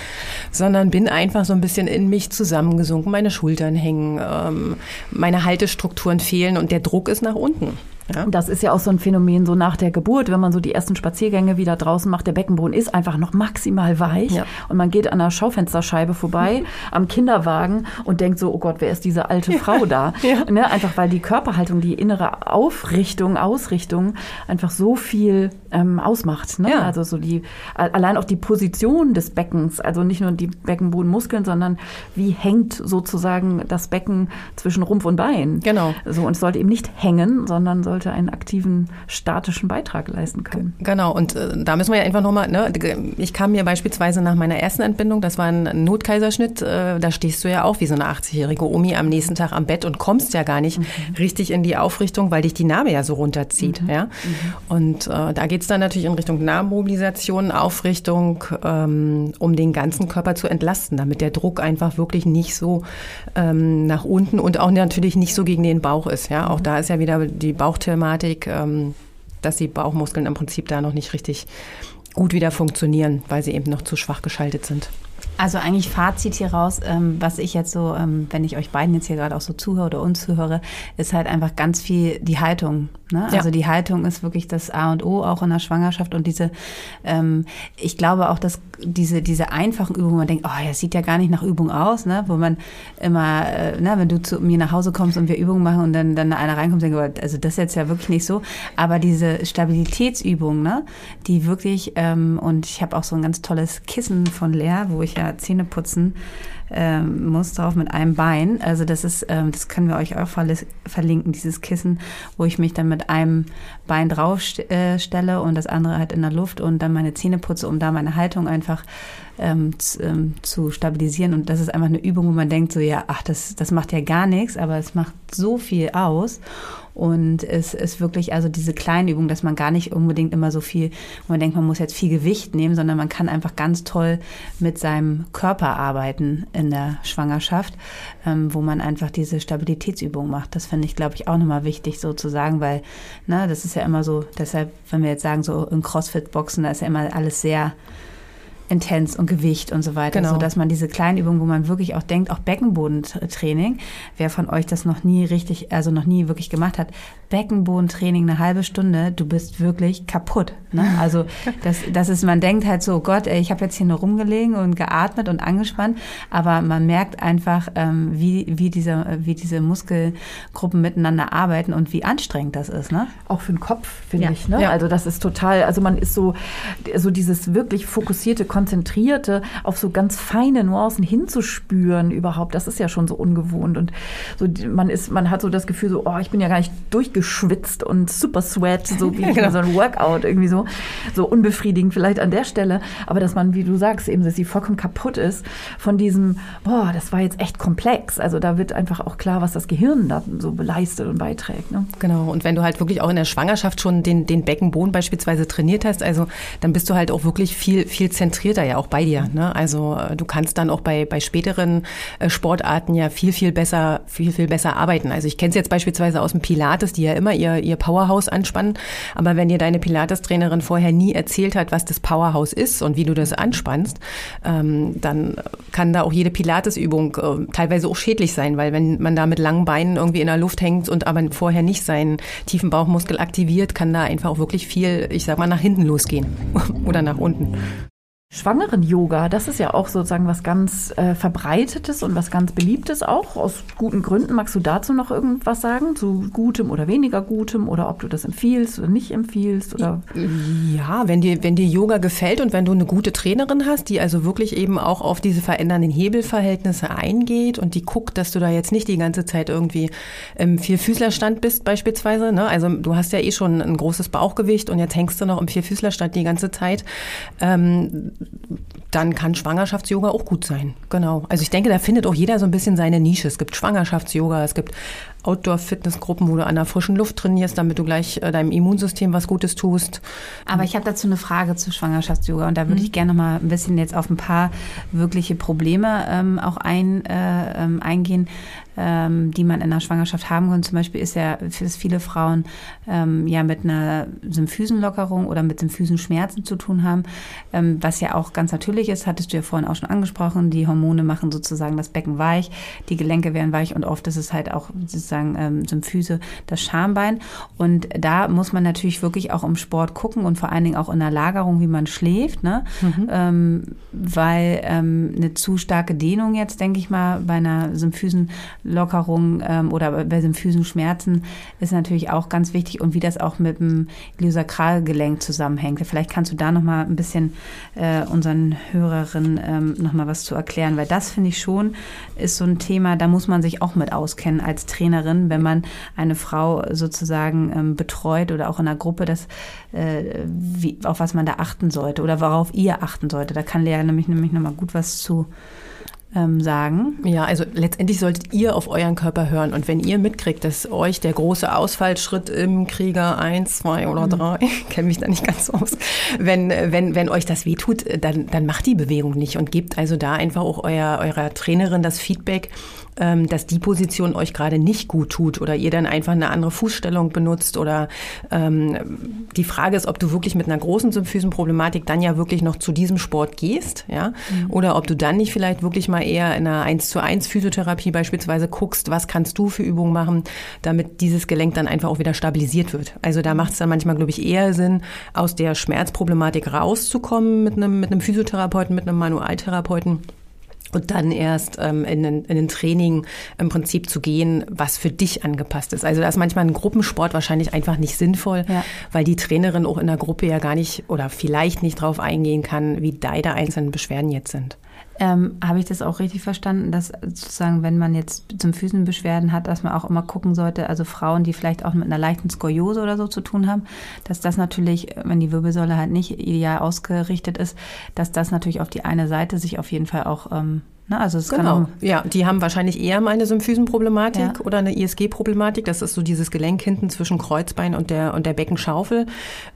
sondern bin einfach so ein bisschen in mich zusammengesunken, meine Schultern hängen, ähm, meine Haltestrukturen fehlen und der Druck ist nach unten. Ja. Das ist ja auch so ein Phänomen so nach der Geburt, wenn man so die ersten Spaziergänge wieder draußen macht. Der Beckenboden ist einfach noch maximal weich ja. und man geht an der Schaufensterscheibe vorbei, am Kinderwagen und denkt so, oh Gott, wer ist diese alte Frau da? Ja. Ne? Einfach weil die Körperhaltung, die innere Aufrichtung, Ausrichtung einfach so viel ähm, ausmacht. Ne? Also so die allein auch die Position des Beckens, also nicht nur die Beckenbodenmuskeln, sondern wie hängt sozusagen das Becken zwischen Rumpf und Bein. Genau. So und es sollte eben nicht hängen, sondern soll sollte einen aktiven statischen Beitrag leisten können. Genau, und äh, da müssen wir ja einfach nochmal, ne, ich kam mir beispielsweise nach meiner ersten Entbindung, das war ein Notkaiserschnitt, äh, da stehst du ja auch wie so eine 80-jährige Omi am nächsten Tag am Bett und kommst ja gar nicht mhm. richtig in die Aufrichtung, weil dich die Narbe ja so runterzieht. Mhm. Ja? Mhm. Und äh, da geht es dann natürlich in Richtung Narbenmobilisation, Aufrichtung, ähm, um den ganzen Körper zu entlasten, damit der Druck einfach wirklich nicht so ähm, nach unten und auch natürlich nicht so gegen den Bauch ist. Ja? Auch mhm. da ist ja wieder die Bauchthematik Thematik, ähm, dass die Bauchmuskeln im Prinzip da noch nicht richtig gut wieder funktionieren, weil sie eben noch zu schwach geschaltet sind. Also eigentlich Fazit hier raus, ähm, was ich jetzt so, ähm, wenn ich euch beiden jetzt hier gerade auch so zuhöre oder uns zuhöre, ist halt einfach ganz viel die Haltung Ne? Ja. Also die Haltung ist wirklich das A und O auch in der Schwangerschaft und diese, ähm, ich glaube auch, dass diese, diese einfachen Übungen, man denkt, oh, das sieht ja gar nicht nach Übung aus, ne? wo man immer, äh, ne, wenn du zu mir nach Hause kommst und wir Übungen machen und dann, dann einer reinkommt denkt, oh, also das ist jetzt ja wirklich nicht so, aber diese Stabilitätsübungen, ne, die wirklich, ähm, und ich habe auch so ein ganz tolles Kissen von Lea, wo ich ja Zähne putzen ähm, muss drauf mit einem Bein. Also das ist, ähm, das können wir euch auch verlinken, dieses Kissen, wo ich mich dann mit einem Bein drauf äh, stelle und das andere halt in der Luft und dann meine Zähne putze, um da meine Haltung einfach ähm, zu, ähm, zu stabilisieren. Und das ist einfach eine Übung, wo man denkt so, ja, ach, das, das macht ja gar nichts, aber es macht so viel aus. Und es ist wirklich also diese kleine Übung, dass man gar nicht unbedingt immer so viel, wo man denkt, man muss jetzt viel Gewicht nehmen, sondern man kann einfach ganz toll mit seinem Körper arbeiten in der Schwangerschaft, ähm, wo man einfach diese Stabilitätsübung macht. Das finde ich, glaube ich, auch nochmal wichtig so zu sagen, weil, ne, das ist ja immer so, deshalb, wenn wir jetzt sagen, so in Crossfit-Boxen, da ist ja immer alles sehr intens und Gewicht und so weiter, genau. so dass man diese kleinen Übungen, wo man wirklich auch denkt, auch Beckenbodentraining, wer von euch das noch nie richtig, also noch nie wirklich gemacht hat, Beckenbodentraining eine halbe Stunde, du bist wirklich kaputt. Ne? Also das, das ist, man denkt halt so, Gott, ey, ich habe jetzt hier nur rumgelegen und geatmet und angespannt, aber man merkt einfach, ähm, wie, wie, diese, wie diese Muskelgruppen miteinander arbeiten und wie anstrengend das ist. Ne? Auch für den Kopf, finde ja. ich. Ne? Ja. Also das ist total, also man ist so, so dieses wirklich fokussierte, konzentrierte, auf so ganz feine Nuancen hinzuspüren überhaupt, das ist ja schon so ungewohnt. Und so man ist, man hat so das Gefühl, so, oh, ich bin ja gar nicht durchgegangen geschwitzt und super sweat, so wie ja, genau. so ein Workout irgendwie so, so unbefriedigend vielleicht an der Stelle. Aber dass man, wie du sagst, eben, dass sie vollkommen kaputt ist von diesem, boah, das war jetzt echt komplex. Also da wird einfach auch klar, was das Gehirn da so beleistet und beiträgt. Ne? Genau. Und wenn du halt wirklich auch in der Schwangerschaft schon den, den Beckenboden beispielsweise trainiert hast, also dann bist du halt auch wirklich viel, viel zentrierter ja auch bei dir. Ne? Also äh, du kannst dann auch bei, bei späteren äh, Sportarten ja viel, viel besser, viel, viel besser arbeiten. Also ich kenne es jetzt beispielsweise aus dem Pilates, die ja immer ihr, ihr Powerhouse anspannen. Aber wenn dir deine Pilates-Trainerin vorher nie erzählt hat, was das Powerhouse ist und wie du das anspannst, ähm, dann kann da auch jede Pilates-Übung äh, teilweise auch schädlich sein, weil wenn man da mit langen Beinen irgendwie in der Luft hängt und aber vorher nicht seinen tiefen Bauchmuskel aktiviert, kann da einfach auch wirklich viel, ich sag mal, nach hinten losgehen oder nach unten. Schwangeren-Yoga, das ist ja auch sozusagen was ganz äh, Verbreitetes und was ganz Beliebtes auch, aus guten Gründen. Magst du dazu noch irgendwas sagen, zu gutem oder weniger gutem oder ob du das empfiehlst oder nicht empfiehlst? Oder? Ja, wenn dir, wenn dir Yoga gefällt und wenn du eine gute Trainerin hast, die also wirklich eben auch auf diese verändernden Hebelverhältnisse eingeht und die guckt, dass du da jetzt nicht die ganze Zeit irgendwie im Vierfüßlerstand bist beispielsweise. Ne? Also du hast ja eh schon ein großes Bauchgewicht und jetzt hängst du noch im Vierfüßlerstand die ganze Zeit. Ähm, dann kann Schwangerschafts-Yoga auch gut sein. Genau. Also ich denke, da findet auch jeder so ein bisschen seine Nische. Es gibt Schwangerschafts-Yoga, es gibt Outdoor-Fitnessgruppen, wo du an der frischen Luft trainierst, damit du gleich äh, deinem Immunsystem was Gutes tust. Aber ich habe dazu eine Frage zu Schwangerschafts-Yoga und da würde mhm. ich gerne noch mal ein bisschen jetzt auf ein paar wirkliche Probleme ähm, auch ein, äh, ähm, eingehen ähm, die man in der Schwangerschaft haben kann. Zum Beispiel ist ja für viele Frauen ähm, ja mit einer Symphysenlockerung oder mit Symphysenschmerzen zu tun haben, ähm, was ja auch ganz natürlich ist, hattest du ja vorhin auch schon angesprochen. Die Hormone machen sozusagen das Becken weich, die Gelenke werden weich und oft ist es halt auch sozusagen ähm, Symphyse, das Schambein. Und da muss man natürlich wirklich auch im Sport gucken und vor allen Dingen auch in der Lagerung, wie man schläft, ne? Mhm. Ähm, weil ähm, eine zu starke Dehnung jetzt, denke ich mal, bei einer Symphysen Lockerung ähm, oder bei Symphysenschmerzen ist natürlich auch ganz wichtig und wie das auch mit dem Iliosakralgelenk zusammenhängt. Vielleicht kannst du da noch mal ein bisschen äh, unseren Hörerinnen ähm, noch mal was zu erklären, weil das finde ich schon ist so ein Thema, da muss man sich auch mit auskennen als Trainerin, wenn man eine Frau sozusagen ähm, betreut oder auch in einer Gruppe, das, äh, wie, auf was man da achten sollte oder worauf ihr achten sollte. Da kann Lea nämlich, nämlich noch mal gut was zu ähm, sagen. Ja, also letztendlich solltet ihr auf euren Körper hören. Und wenn ihr mitkriegt, dass euch der große Ausfallschritt im Krieger 1, 2 oder 3, mhm. kenne mich da nicht ganz aus, wenn, wenn, wenn euch das wehtut, dann, dann macht die Bewegung nicht und gebt also da einfach auch euer, eurer Trainerin das Feedback, dass die Position euch gerade nicht gut tut oder ihr dann einfach eine andere Fußstellung benutzt oder ähm, die Frage ist, ob du wirklich mit einer großen Symphysenproblematik dann ja wirklich noch zu diesem Sport gehst, ja, mhm. oder ob du dann nicht vielleicht wirklich mal eher in einer 1 zu 1 Physiotherapie beispielsweise guckst, was kannst du für Übungen machen, damit dieses Gelenk dann einfach auch wieder stabilisiert wird. Also da macht es dann manchmal, glaube ich, eher Sinn, aus der Schmerzproblematik rauszukommen mit einem, mit einem Physiotherapeuten, mit einem Manualtherapeuten und dann erst ähm, in, den, in den Training im Prinzip zu gehen, was für dich angepasst ist. Also da ist manchmal ein Gruppensport wahrscheinlich einfach nicht sinnvoll, ja. weil die Trainerin auch in der Gruppe ja gar nicht oder vielleicht nicht drauf eingehen kann, wie deine einzelnen Beschwerden jetzt sind. Ähm, Habe ich das auch richtig verstanden, dass sozusagen, wenn man jetzt zum Füßenbeschwerden hat, dass man auch immer gucken sollte, also Frauen, die vielleicht auch mit einer leichten Skoliose oder so zu tun haben, dass das natürlich, wenn die Wirbelsäule halt nicht ideal ausgerichtet ist, dass das natürlich auf die eine Seite sich auf jeden Fall auch ähm, Ne? Also es genau. Auch, ja, die haben wahrscheinlich eher mal eine Symphysenproblematik ja. oder eine ISG-Problematik. Das ist so dieses Gelenk hinten zwischen Kreuzbein und der, und der Beckenschaufel.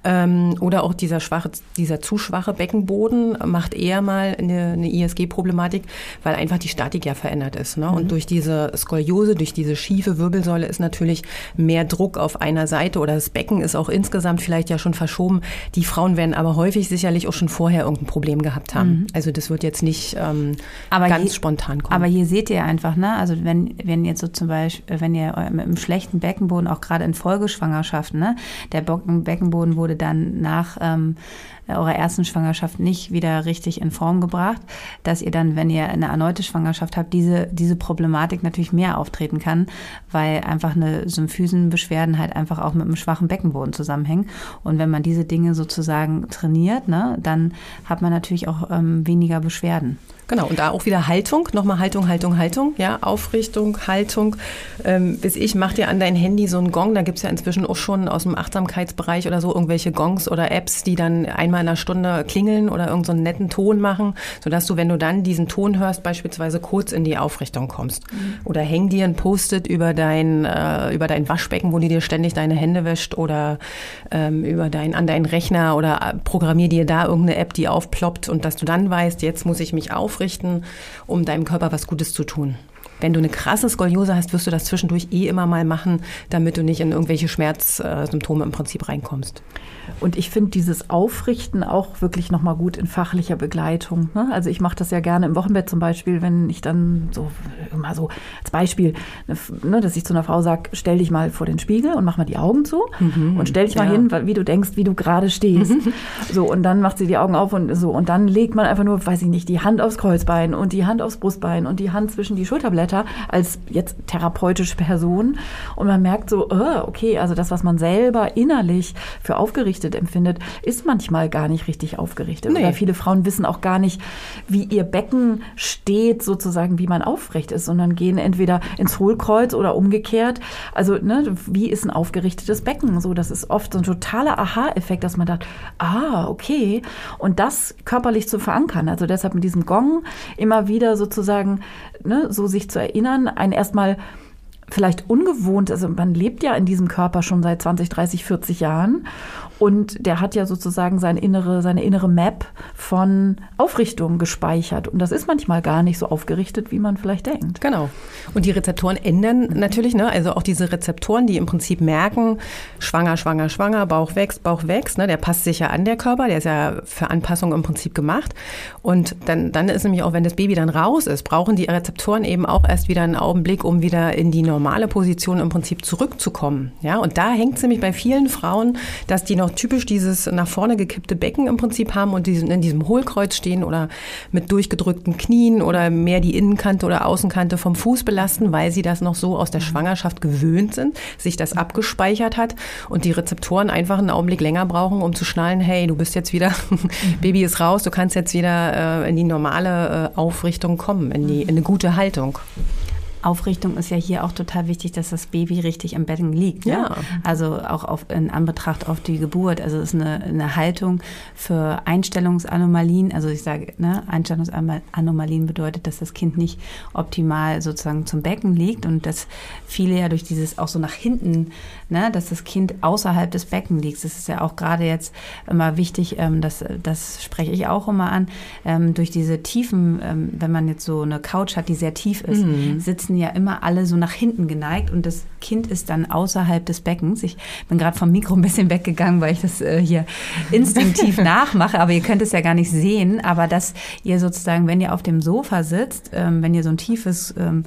Ähm, oder auch dieser schwache, dieser zu schwache Beckenboden macht eher mal eine, eine ISG-Problematik, weil einfach die Statik ja verändert ist. Ne? Mhm. Und durch diese Skoliose, durch diese schiefe Wirbelsäule ist natürlich mehr Druck auf einer Seite oder das Becken ist auch insgesamt vielleicht ja schon verschoben. Die Frauen werden aber häufig sicherlich auch schon vorher irgendein Problem gehabt haben. Mhm. Also das wird jetzt nicht ähm, aber ganz ganz spontan kommen. Aber hier seht ihr einfach, ne? Also wenn, wenn jetzt so zum Beispiel, wenn ihr mit einem schlechten Beckenboden, auch gerade in Folgeschwangerschaften, ne? Der Beckenboden wurde dann nach ähm, eurer ersten Schwangerschaft nicht wieder richtig in Form gebracht, dass ihr dann, wenn ihr eine erneute Schwangerschaft habt, diese, diese Problematik natürlich mehr auftreten kann, weil einfach eine Symphysenbeschwerden halt einfach auch mit einem schwachen Beckenboden zusammenhängen. Und wenn man diese Dinge sozusagen trainiert, ne, dann hat man natürlich auch ähm, weniger Beschwerden. Genau, und da auch wieder Haltung, nochmal Haltung, Haltung, Haltung, ja, Aufrichtung, Haltung. Ähm, bis ich, mach dir an dein Handy so einen Gong, da gibt es ja inzwischen auch schon aus dem Achtsamkeitsbereich oder so irgendwelche Gongs oder Apps, die dann einmal in einer Stunde klingeln oder irgendeinen so netten Ton machen, sodass du, wenn du dann diesen Ton hörst, beispielsweise kurz in die Aufrichtung kommst. Mhm. Oder häng dir ein Post-it über dein, äh, über dein Waschbecken, wo du dir ständig deine Hände wäscht oder ähm, über dein, an deinen Rechner oder äh, programmier dir da irgendeine App, die aufploppt und dass du dann weißt, jetzt muss ich mich aufrichten aufrichten, um deinem Körper was Gutes zu tun. Wenn du eine krasse Skoliose hast, wirst du das zwischendurch eh immer mal machen, damit du nicht in irgendwelche Schmerzsymptome im Prinzip reinkommst. Und ich finde dieses Aufrichten auch wirklich nochmal gut in fachlicher Begleitung. Ne? Also ich mache das ja gerne im Wochenbett zum Beispiel, wenn ich dann so immer so als Beispiel, ne, dass ich zu einer Frau sage, stell dich mal vor den Spiegel und mach mal die Augen zu mhm, und stell dich ja. mal hin, wie du denkst, wie du gerade stehst. so und dann macht sie die Augen auf und so und dann legt man einfach nur, weiß ich nicht, die Hand aufs Kreuzbein und die Hand aufs Brustbein und die Hand zwischen die Schulterblätter als jetzt therapeutische Person und man merkt so, oh, okay, also das, was man selber innerlich für aufgeregt aufgerichtet empfindet, ist manchmal gar nicht richtig aufgerichtet. Nee. Oder viele Frauen wissen auch gar nicht, wie ihr Becken steht, sozusagen, wie man aufrecht ist, sondern gehen entweder ins Hohlkreuz oder umgekehrt. Also, ne, wie ist ein aufgerichtetes Becken? So, das ist oft so ein totaler Aha-Effekt, dass man sagt, ah, okay. Und das körperlich zu verankern, also deshalb mit diesem Gong immer wieder sozusagen, ne, so sich zu erinnern, ein erstmal vielleicht ungewohnt, also man lebt ja in diesem Körper schon seit 20, 30, 40 Jahren und der hat ja sozusagen seine innere, seine innere Map von Aufrichtung gespeichert. Und das ist manchmal gar nicht so aufgerichtet, wie man vielleicht denkt. Genau. Und die Rezeptoren ändern natürlich, ne? Also auch diese Rezeptoren, die im Prinzip merken, schwanger, schwanger, schwanger, Bauch wächst, Bauch wächst, ne? Der passt sich ja an der Körper, der ist ja für Anpassung im Prinzip gemacht. Und dann, dann ist nämlich auch, wenn das Baby dann raus ist, brauchen die Rezeptoren eben auch erst wieder einen Augenblick, um wieder in die normale Position im Prinzip zurückzukommen. Ja, und da hängt es nämlich bei vielen Frauen, dass die noch typisch dieses nach vorne gekippte Becken im Prinzip haben und in diesem Hohlkreuz stehen oder mit durchgedrückten Knien oder mehr die Innenkante oder Außenkante vom Fuß belasten, weil sie das noch so aus der Schwangerschaft gewöhnt sind, sich das abgespeichert hat und die Rezeptoren einfach einen Augenblick länger brauchen, um zu schnallen, hey, du bist jetzt wieder, Baby ist raus, du kannst jetzt wieder äh, in die normale äh, Aufrichtung kommen, in, die, in eine gute Haltung. Aufrichtung ist ja hier auch total wichtig, dass das Baby richtig im Betten liegt. Ne? Ja. Also auch auf, in Anbetracht auf die Geburt. Also es ist eine, eine Haltung für Einstellungsanomalien. Also ich sage, ne, Einstellungsanomalien bedeutet, dass das Kind nicht optimal sozusagen zum Becken liegt und dass viele ja durch dieses auch so nach hinten, ne, dass das Kind außerhalb des Becken liegt. Das ist ja auch gerade jetzt immer wichtig, ähm, das, das spreche ich auch immer an, ähm, durch diese Tiefen, ähm, wenn man jetzt so eine Couch hat, die sehr tief ist, mhm. sitzen sitzen ja immer alle so nach hinten geneigt und das Kind ist dann außerhalb des Beckens. Ich bin gerade vom Mikro ein bisschen weggegangen, weil ich das äh, hier instinktiv nachmache, aber ihr könnt es ja gar nicht sehen. Aber dass ihr sozusagen, wenn ihr auf dem Sofa sitzt, ähm, wenn ihr so ein tiefes ähm,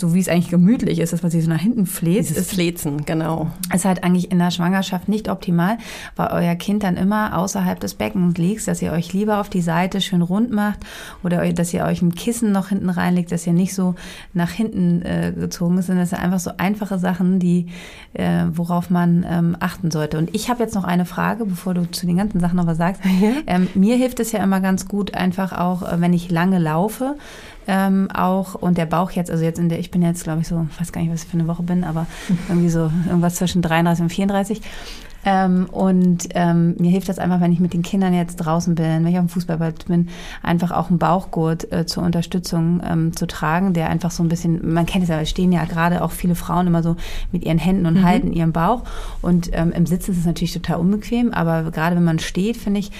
so wie es eigentlich gemütlich ist, dass man sich so nach hinten fleht. Dieses ist, Flezen, genau. Ist halt eigentlich in der Schwangerschaft nicht optimal, weil euer Kind dann immer außerhalb des Beckens liegt, dass ihr euch lieber auf die Seite schön rund macht oder dass ihr euch ein Kissen noch hinten reinlegt, dass ihr nicht so nach hinten äh, gezogen ist. Das sind einfach so einfache Sachen, die, äh, worauf man ähm, achten sollte. Und ich habe jetzt noch eine Frage, bevor du zu den ganzen Sachen noch was sagst. Ja. Ähm, mir hilft es ja immer ganz gut, einfach auch, äh, wenn ich lange laufe, ähm, auch und der Bauch jetzt, also jetzt in der, ich bin jetzt glaube ich so, weiß gar nicht, was ich für eine Woche bin, aber irgendwie so irgendwas zwischen 33 und 34. Ähm, und ähm, mir hilft das einfach, wenn ich mit den Kindern jetzt draußen bin, wenn ich auf dem Fußballplatz bin, einfach auch einen Bauchgurt äh, zur Unterstützung ähm, zu tragen, der einfach so ein bisschen, man kennt es ja, es stehen ja gerade auch viele Frauen immer so mit ihren Händen und mhm. halten ihren Bauch. Und ähm, im Sitzen ist es natürlich total unbequem, aber gerade wenn man steht, finde ich,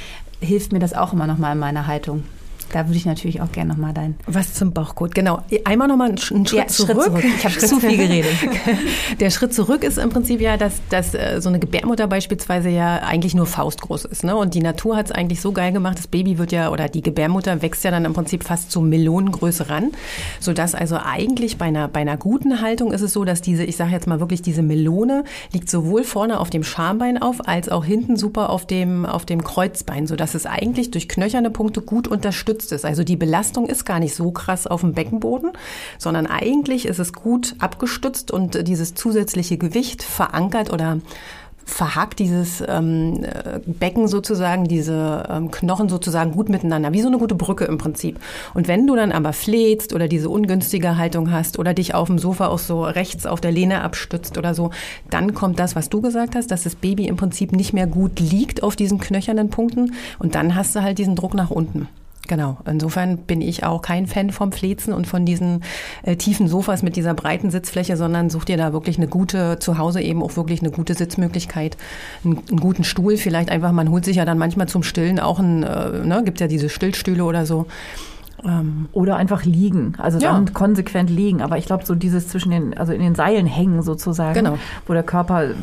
hilft mir das auch immer noch mal in meiner Haltung. Da würde ich natürlich auch gerne nochmal dein. Was zum Bauchgurt, genau. Einmal nochmal einen, einen Schritt, ja, zurück. Schritt zurück. Ich habe zu viel geredet. Der Schritt zurück ist im Prinzip ja, dass, dass äh, so eine Gebärmutter beispielsweise ja eigentlich nur faustgroß ist. Ne? Und die Natur hat es eigentlich so geil gemacht, das Baby wird ja, oder die Gebärmutter wächst ja dann im Prinzip fast zur Millionengröße ran. Sodass also eigentlich bei einer, bei einer guten Haltung ist es so, dass diese, ich sage jetzt mal wirklich, diese Melone liegt sowohl vorne auf dem Schambein auf, als auch hinten super auf dem, auf dem Kreuzbein, sodass es eigentlich durch knöcherne Punkte gut unterstützt unterstützt ist. Also die Belastung ist gar nicht so krass auf dem Beckenboden, sondern eigentlich ist es gut abgestützt und dieses zusätzliche Gewicht verankert oder verhakt dieses ähm, Becken sozusagen, diese ähm, Knochen sozusagen gut miteinander, wie so eine gute Brücke im Prinzip. Und wenn du dann aber fläzt oder diese ungünstige Haltung hast oder dich auf dem Sofa auch so rechts auf der Lehne abstützt oder so, dann kommt das, was du gesagt hast, dass das Baby im Prinzip nicht mehr gut liegt auf diesen knöchernen Punkten und dann hast du halt diesen Druck nach unten. Genau. Insofern bin ich auch kein Fan vom Flezen und von diesen äh, tiefen Sofas mit dieser breiten Sitzfläche, sondern such dir da wirklich eine gute, zu Hause eben auch wirklich eine gute Sitzmöglichkeit, einen, einen guten Stuhl. Vielleicht einfach, man holt sich ja dann manchmal zum Stillen auch ein, äh, ne, gibt ja diese Stillstühle oder so. Ähm, Oder einfach liegen, also dann ja. konsequent liegen. Aber ich glaube, so dieses zwischen den, also in den Seilen hängen sozusagen, genau. wo der Körper äh,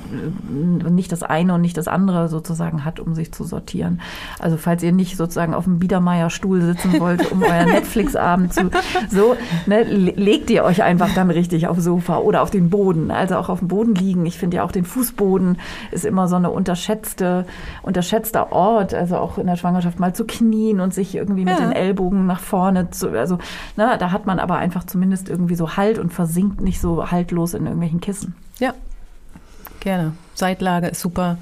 nicht das eine und nicht das andere sozusagen hat, um sich zu sortieren. Also falls ihr nicht sozusagen auf dem Biedermeier-Stuhl sitzen wollt, um euren Netflix-Abend zu, so, ne, legt ihr euch einfach dann richtig aufs Sofa oder auf den Boden. Also auch auf dem Boden liegen. Ich finde ja auch den Fußboden ist immer so eine unterschätzte, unterschätzter Ort. Also auch in der Schwangerschaft mal zu knien und sich irgendwie mit ja. den Ellbogen nach vorne vorne. Zu, also ne, da hat man aber einfach zumindest irgendwie so Halt und versinkt nicht so haltlos in irgendwelchen Kissen. Ja, gerne. Seitlage ist super.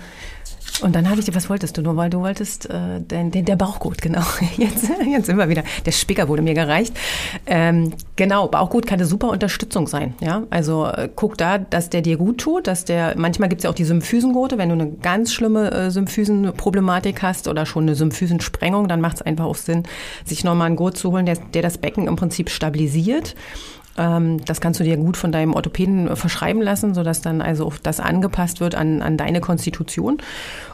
Und dann habe ich dir, was wolltest du nur, weil du wolltest äh, den, den, der Bauchgut, genau. Jetzt, jetzt wir wieder. Der Spicker wurde mir gereicht. Ähm, genau, Bauchgut kann eine super Unterstützung sein. Ja, also äh, guck da, dass der dir gut tut, dass der. Manchmal gibt es ja auch die Symphysengurte, wenn du eine ganz schlimme äh, Symphysenproblematik hast oder schon eine Symphysensprengung, dann macht es einfach auch Sinn, sich nochmal einen Gurt zu holen, der, der das Becken im Prinzip stabilisiert das kannst du dir gut von deinem Orthopäden äh, verschreiben lassen, sodass dann also das angepasst wird an, an deine Konstitution.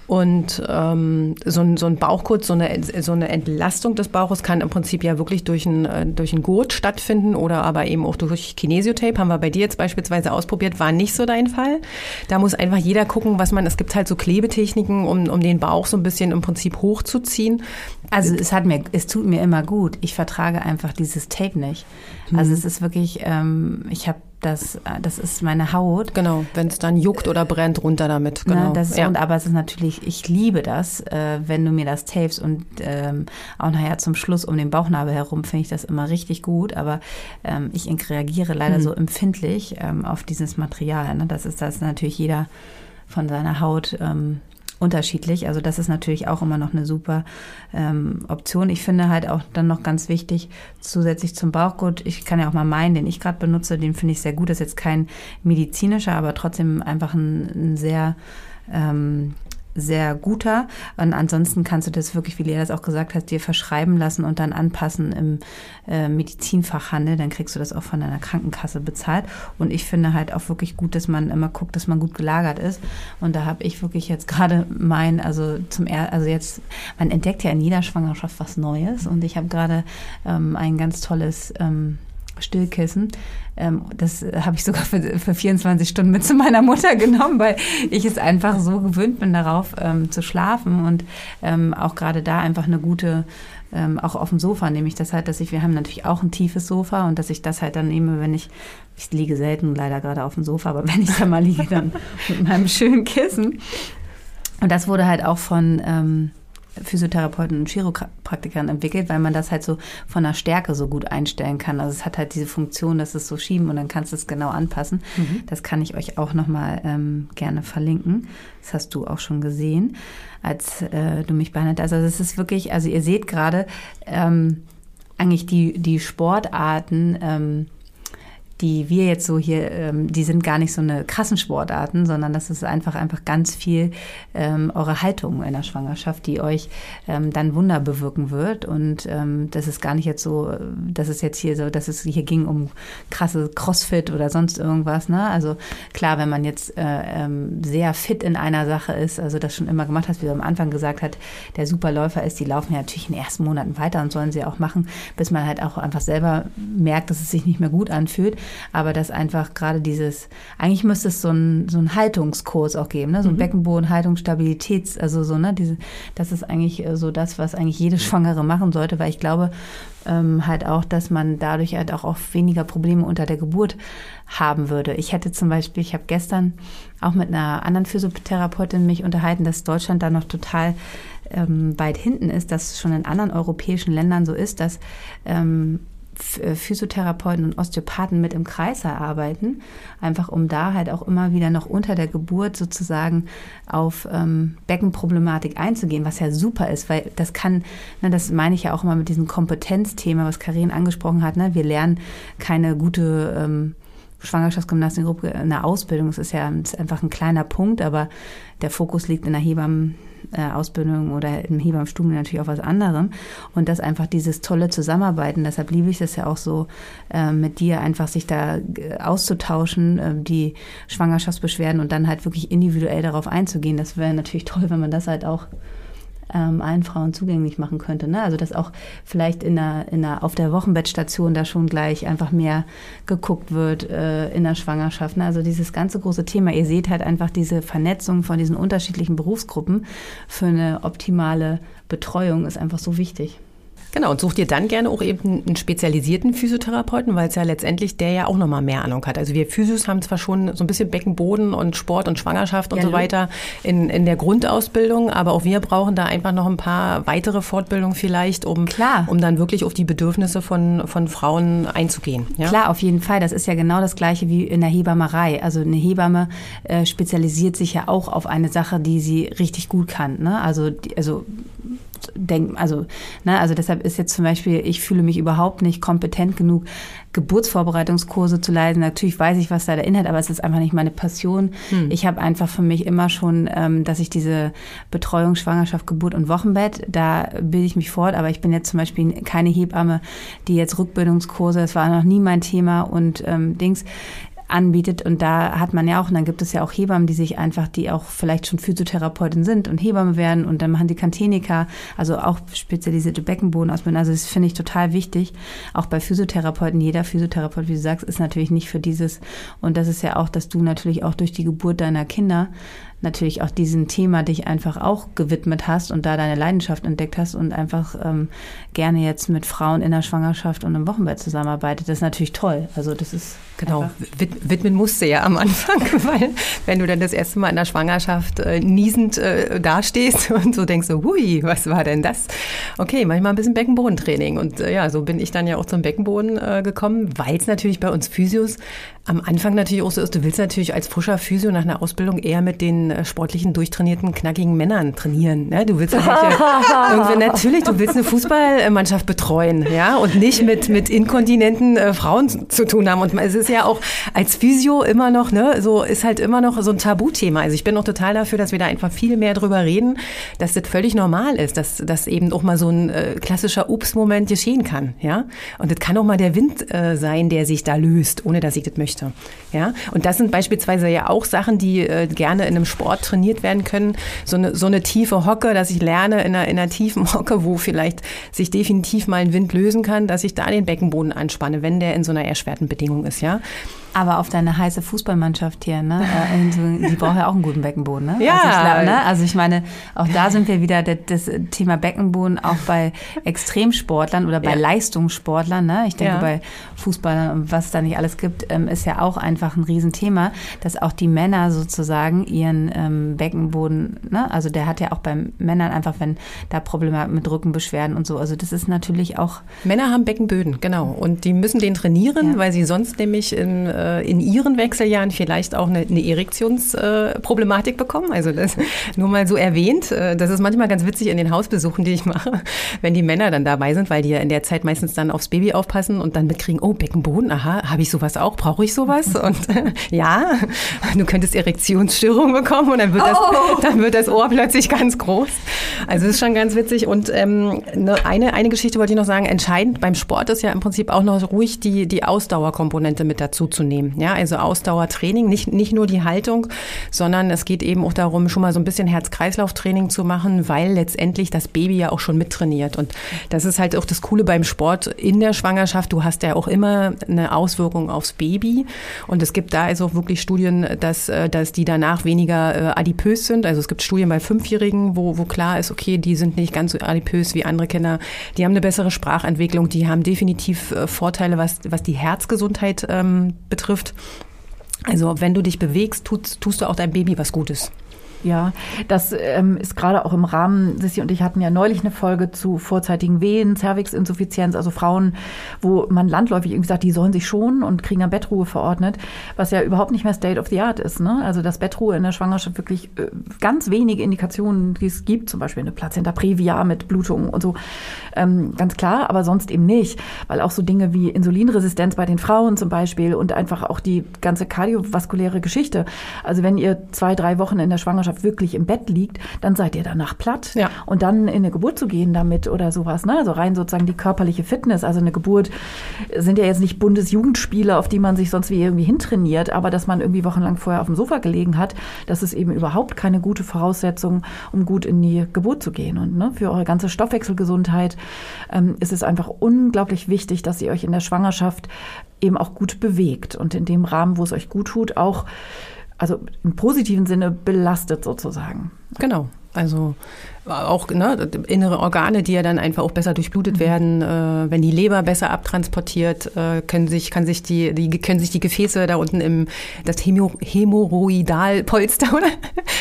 Und ähm, so, ein, so ein Bauchgurt, so eine, so eine Entlastung des Bauches kann im Prinzip ja wirklich durch ein, äh, durch ein Gurt stattfinden oder aber eben auch durch Kinesiotape. Haben wir bei dir jetzt beispielsweise ausprobiert, war nicht so dein Fall. Da muss einfach jeder gucken, was man, es gibt halt so Klebetechniken, um, um den Bauch so ein bisschen im Prinzip hochzuziehen. Also es hat mir, es tut mir immer gut. Ich vertrage einfach dieses Tape nicht. Also mhm. es ist wirklich, ähm, ich habe das, das ist meine Haut. Genau, wenn es dann juckt oder brennt, runter damit. Genau. Na, das ist, ja. und, aber es ist natürlich, ich liebe das, äh, wenn du mir das tapest und ähm, auch nachher zum Schluss um den Bauchnabel herum finde ich das immer richtig gut. Aber ähm, ich reagiere leider mhm. so empfindlich ähm, auf dieses Material. Ne? Das ist das natürlich jeder von seiner Haut ähm, unterschiedlich. Also das ist natürlich auch immer noch eine super ähm, Option. Ich finde halt auch dann noch ganz wichtig, zusätzlich zum Bauchgurt, ich kann ja auch mal meinen, den ich gerade benutze, den finde ich sehr gut. Das ist jetzt kein medizinischer, aber trotzdem einfach ein, ein sehr ähm, sehr guter. Und ansonsten kannst du das wirklich, wie Lea das auch gesagt hat, dir verschreiben lassen und dann anpassen im äh, Medizinfachhandel. Dann kriegst du das auch von deiner Krankenkasse bezahlt. Und ich finde halt auch wirklich gut, dass man immer guckt, dass man gut gelagert ist. Und da habe ich wirklich jetzt gerade mein, also zum er also jetzt, man entdeckt ja in jeder Schwangerschaft was Neues. Und ich habe gerade ähm, ein ganz tolles ähm, Stillkissen. Ähm, das habe ich sogar für, für 24 Stunden mit zu meiner Mutter genommen, weil ich es einfach so gewöhnt bin, darauf ähm, zu schlafen und ähm, auch gerade da einfach eine gute ähm, auch auf dem Sofa nehme ich das halt, dass ich, wir haben natürlich auch ein tiefes Sofa und dass ich das halt dann nehme, wenn ich, ich liege selten leider gerade auf dem Sofa, aber wenn ich da mal liege, dann mit meinem schönen Kissen. Und das wurde halt auch von ähm, Physiotherapeuten und Chiropraktikern entwickelt, weil man das halt so von der Stärke so gut einstellen kann. Also es hat halt diese Funktion, dass es so schieben und dann kannst du es genau anpassen. Mhm. Das kann ich euch auch nochmal ähm, gerne verlinken. Das hast du auch schon gesehen, als äh, du mich behandelt hast. Also es ist wirklich, also ihr seht gerade ähm, eigentlich die, die Sportarten, ähm, die wir jetzt so hier, ähm, die sind gar nicht so eine krassen Sportarten, sondern das ist einfach einfach ganz viel ähm, eure Haltung in der Schwangerschaft, die euch ähm, dann Wunder bewirken wird. Und ähm, das ist gar nicht jetzt so, dass es jetzt hier so, dass es hier ging um krasse Crossfit oder sonst irgendwas. Ne? Also klar, wenn man jetzt äh, ähm, sehr fit in einer Sache ist, also das schon immer gemacht hat, wie du am Anfang gesagt hat, der Superläufer ist, die laufen ja natürlich in den ersten Monaten weiter und sollen sie auch machen, bis man halt auch einfach selber merkt, dass es sich nicht mehr gut anfühlt aber dass einfach gerade dieses, eigentlich müsste es so einen so einen Haltungskurs auch geben, ne? so ein mhm. Beckenboden, Haltungsstabilitäts, also so, ne, diese, das ist eigentlich äh, so das, was eigentlich jede Schwangere machen sollte, weil ich glaube ähm, halt auch, dass man dadurch halt auch oft weniger Probleme unter der Geburt haben würde. Ich hätte zum Beispiel, ich habe gestern auch mit einer anderen Physiotherapeutin mich unterhalten, dass Deutschland da noch total ähm, weit hinten ist, dass es schon in anderen europäischen Ländern so ist, dass ähm, äh, Physiotherapeuten und Osteopathen mit im Kreis arbeiten, einfach um da halt auch immer wieder noch unter der Geburt sozusagen auf ähm, Beckenproblematik einzugehen, was ja super ist, weil das kann, ne, das meine ich ja auch immer mit diesem Kompetenzthema, was Karin angesprochen hat, ne, wir lernen keine gute ähm, Schwangerschaftsgymnastikgruppe in der Ausbildung. Es ist ja ist einfach ein kleiner Punkt, aber der Fokus liegt in der Hebammen äh, Ausbildung oder im Hebammenstudium natürlich auch was anderem. Und das einfach dieses tolle Zusammenarbeiten, deshalb liebe ich das ja auch so, äh, mit dir einfach sich da äh, auszutauschen, äh, die Schwangerschaftsbeschwerden und dann halt wirklich individuell darauf einzugehen. Das wäre natürlich toll, wenn man das halt auch ähm, allen Frauen zugänglich machen könnte. Ne? Also dass auch vielleicht in der, in der, auf der Wochenbettstation da schon gleich einfach mehr geguckt wird äh, in der Schwangerschaft. Ne? Also dieses ganze große Thema. Ihr seht halt einfach diese Vernetzung von diesen unterschiedlichen Berufsgruppen für eine optimale Betreuung ist einfach so wichtig. Genau, und such dir dann gerne auch eben einen spezialisierten Physiotherapeuten, weil es ja letztendlich der ja auch nochmal mehr Ahnung hat. Also wir Physios haben zwar schon so ein bisschen Beckenboden und Sport und Schwangerschaft und ja, so weiter in, in der Grundausbildung, aber auch wir brauchen da einfach noch ein paar weitere Fortbildungen vielleicht, um, Klar. um dann wirklich auf die Bedürfnisse von, von Frauen einzugehen. Ja? Klar, auf jeden Fall. Das ist ja genau das Gleiche wie in der Hebammerei. Also eine Hebamme äh, spezialisiert sich ja auch auf eine Sache, die sie richtig gut kann. Ne? Also, die, also denken, also, ne, also deshalb ist jetzt zum Beispiel, ich fühle mich überhaupt nicht kompetent genug, Geburtsvorbereitungskurse zu leiten. Natürlich weiß ich, was da der Inhalt, aber es ist einfach nicht meine Passion. Hm. Ich habe einfach für mich immer schon, ähm, dass ich diese Betreuung, Schwangerschaft, Geburt und Wochenbett, da bilde ich mich fort, aber ich bin jetzt zum Beispiel keine Hebamme, die jetzt Rückbildungskurse, das war noch nie mein Thema und ähm, Dings anbietet. Und da hat man ja auch, und dann gibt es ja auch Hebammen, die sich einfach, die auch vielleicht schon Physiotherapeutin sind und Hebamme werden und dann machen die Kantenika, also auch spezialisierte Beckenbodenausbildung. Also das finde ich total wichtig. Auch bei Physiotherapeuten, jeder Physiotherapeut, wie du sagst, ist natürlich nicht für dieses. Und das ist ja auch, dass du natürlich auch durch die Geburt deiner Kinder natürlich auch diesem Thema dich einfach auch gewidmet hast und da deine Leidenschaft entdeckt hast und einfach ähm, gerne jetzt mit Frauen in der Schwangerschaft und im Wochenbett zusammenarbeitet. Das ist natürlich toll. Also das ist genau widmen musste ja am Anfang, weil wenn du dann das erste Mal in der Schwangerschaft äh, niesend äh, dastehst und so denkst so, hui, was war denn das? Okay, manchmal ein bisschen Beckenbodentraining und äh, ja, so bin ich dann ja auch zum Beckenboden äh, gekommen, weil es natürlich bei uns Physios am Anfang natürlich auch so ist, du willst natürlich als frischer Physio nach einer Ausbildung eher mit den äh, sportlichen, durchtrainierten, knackigen Männern trainieren. Ne? Du willst irgendwie, natürlich, du willst eine Fußballmannschaft betreuen, ja, und nicht mit, mit inkontinenten äh, Frauen zu tun haben. Und es ist ja auch als Physio immer noch, ne, so ist halt immer noch so ein Tabuthema. Also ich bin auch total dafür, dass wir da einfach viel mehr drüber reden, dass das völlig normal ist, dass, dass eben auch mal so ein äh, klassischer Ups-Moment geschehen kann, ja. Und das kann auch mal der Wind äh, sein, der sich da löst, ohne dass ich das möchte. Möchte. Ja, und das sind beispielsweise ja auch Sachen, die äh, gerne in einem Sport trainiert werden können. So eine, so eine tiefe Hocke, dass ich lerne in einer, in einer tiefen Hocke, wo vielleicht sich definitiv mal ein Wind lösen kann, dass ich da den Beckenboden anspanne, wenn der in so einer erschwerten Bedingung ist, ja. Aber auf deine heiße Fußballmannschaft hier, ne? Äh, die braucht ja auch einen guten Beckenboden, ne? Ja. Also ich, ne? also ich meine, auch da sind wir wieder das Thema Beckenboden auch bei Extremsportlern oder bei ja. Leistungssportlern, ne? Ich denke ja. bei Fußballern, was es da nicht alles gibt, ähm, ist ja auch einfach ein Riesenthema, dass auch die Männer sozusagen ihren ähm, Beckenboden, ne? Also der hat ja auch bei Männern einfach, wenn da Probleme mit Rückenbeschwerden und so. Also das ist natürlich auch. Männer haben Beckenböden, genau. Und die müssen den trainieren, ja. weil sie sonst nämlich in äh, in ihren Wechseljahren vielleicht auch eine, eine Erektionsproblematik bekommen. Also das nur mal so erwähnt. Äh, das ist manchmal ganz witzig in den Hausbesuchen, die ich mache, wenn die Männer dann dabei sind, weil die ja in der Zeit meistens dann aufs Baby aufpassen und dann mitkriegen, oh, Beckenboden, aha, habe ich sowas auch? Brauche ich sowas? Und äh, ja, du könntest Erektionsstörungen bekommen und dann wird, das, oh. dann wird das Ohr plötzlich ganz groß. Also es ist schon ganz witzig. Und ähm, ne, eine, eine Geschichte wollte ich noch sagen, entscheidend beim Sport ist ja im Prinzip auch noch ruhig die, die Ausdauerkomponente mit dazu zu nehmen. Ja, also Ausdauertraining, nicht, nicht nur die Haltung, sondern es geht eben auch darum, schon mal so ein bisschen Herz-Kreislauf-Training zu machen, weil letztendlich das Baby ja auch schon mittrainiert. Und das ist halt auch das Coole beim Sport in der Schwangerschaft. Du hast ja auch immer eine Auswirkung aufs Baby. Und es gibt da also auch wirklich Studien, dass, äh, dass die danach weniger äh, adipös sind. Also es gibt Studien bei Fünfjährigen, wo, wo klar ist, okay, die sind nicht ganz so adipös wie andere Kinder. Die haben eine bessere Sprachentwicklung, die haben definitiv äh, Vorteile, was, was die Herzgesundheit ähm, betrifft. Also wenn du dich bewegst, tust, tust du auch deinem Baby was Gutes. Ja, das ähm, ist gerade auch im Rahmen, Sissi und ich hatten ja neulich eine Folge zu vorzeitigen Wehen, Cervixinsuffizienz, also Frauen, wo man landläufig irgendwie sagt, die sollen sich schonen und kriegen dann Bettruhe verordnet, was ja überhaupt nicht mehr State of the Art ist. Ne? Also dass Bettruhe in der Schwangerschaft wirklich äh, ganz wenige Indikationen, die es gibt, zum Beispiel eine Plazenta previa mit Blutung und so, ähm, ganz klar, aber sonst eben nicht, weil auch so Dinge wie Insulinresistenz bei den Frauen zum Beispiel und einfach auch die ganze kardiovaskuläre Geschichte. Also wenn ihr zwei, drei Wochen in der Schwangerschaft Schwangerschaft wirklich im Bett liegt, dann seid ihr danach platt. Ja. Und dann in eine Geburt zu gehen damit oder sowas, ne? Also rein sozusagen die körperliche Fitness. Also eine Geburt sind ja jetzt nicht Bundesjugendspiele, auf die man sich sonst wie irgendwie hintrainiert, aber dass man irgendwie wochenlang vorher auf dem Sofa gelegen hat, das ist eben überhaupt keine gute Voraussetzung, um gut in die Geburt zu gehen. Und ne, für eure ganze Stoffwechselgesundheit ähm, ist es einfach unglaublich wichtig, dass ihr euch in der Schwangerschaft eben auch gut bewegt und in dem Rahmen, wo es euch gut tut, auch also im positiven Sinne belastet sozusagen. Genau. Also auch ne, innere Organe, die ja dann einfach auch besser durchblutet mhm. werden. Äh, wenn die Leber besser abtransportiert, äh, können sich, kann sich die, die, können sich die Gefäße da unten im das Hämorrhoidalpolster, oder?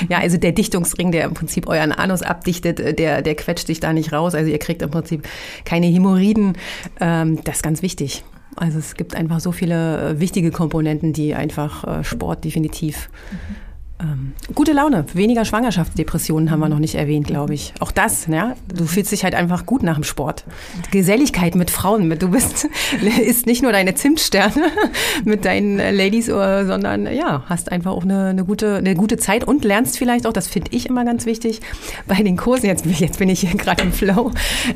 ja, also der Dichtungsring, der im Prinzip euren Anus abdichtet, äh, der, der quetscht sich da nicht raus. Also ihr kriegt im Prinzip keine Hämorrhoiden. Ähm, das ist ganz wichtig. Also es gibt einfach so viele äh, wichtige Komponenten, die einfach äh, Sport definitiv mhm ähm, gute Laune, weniger Schwangerschaftsdepressionen haben wir noch nicht erwähnt, glaube ich. Auch das, ja. Du fühlst dich halt einfach gut nach dem Sport. Geselligkeit mit Frauen, du bist, isst nicht nur deine Zimtsterne mit deinen Ladies, sondern ja, hast einfach auch eine, eine, gute, eine gute Zeit und lernst vielleicht auch, das finde ich immer ganz wichtig, bei den Kursen, jetzt, jetzt bin ich hier gerade im Flow,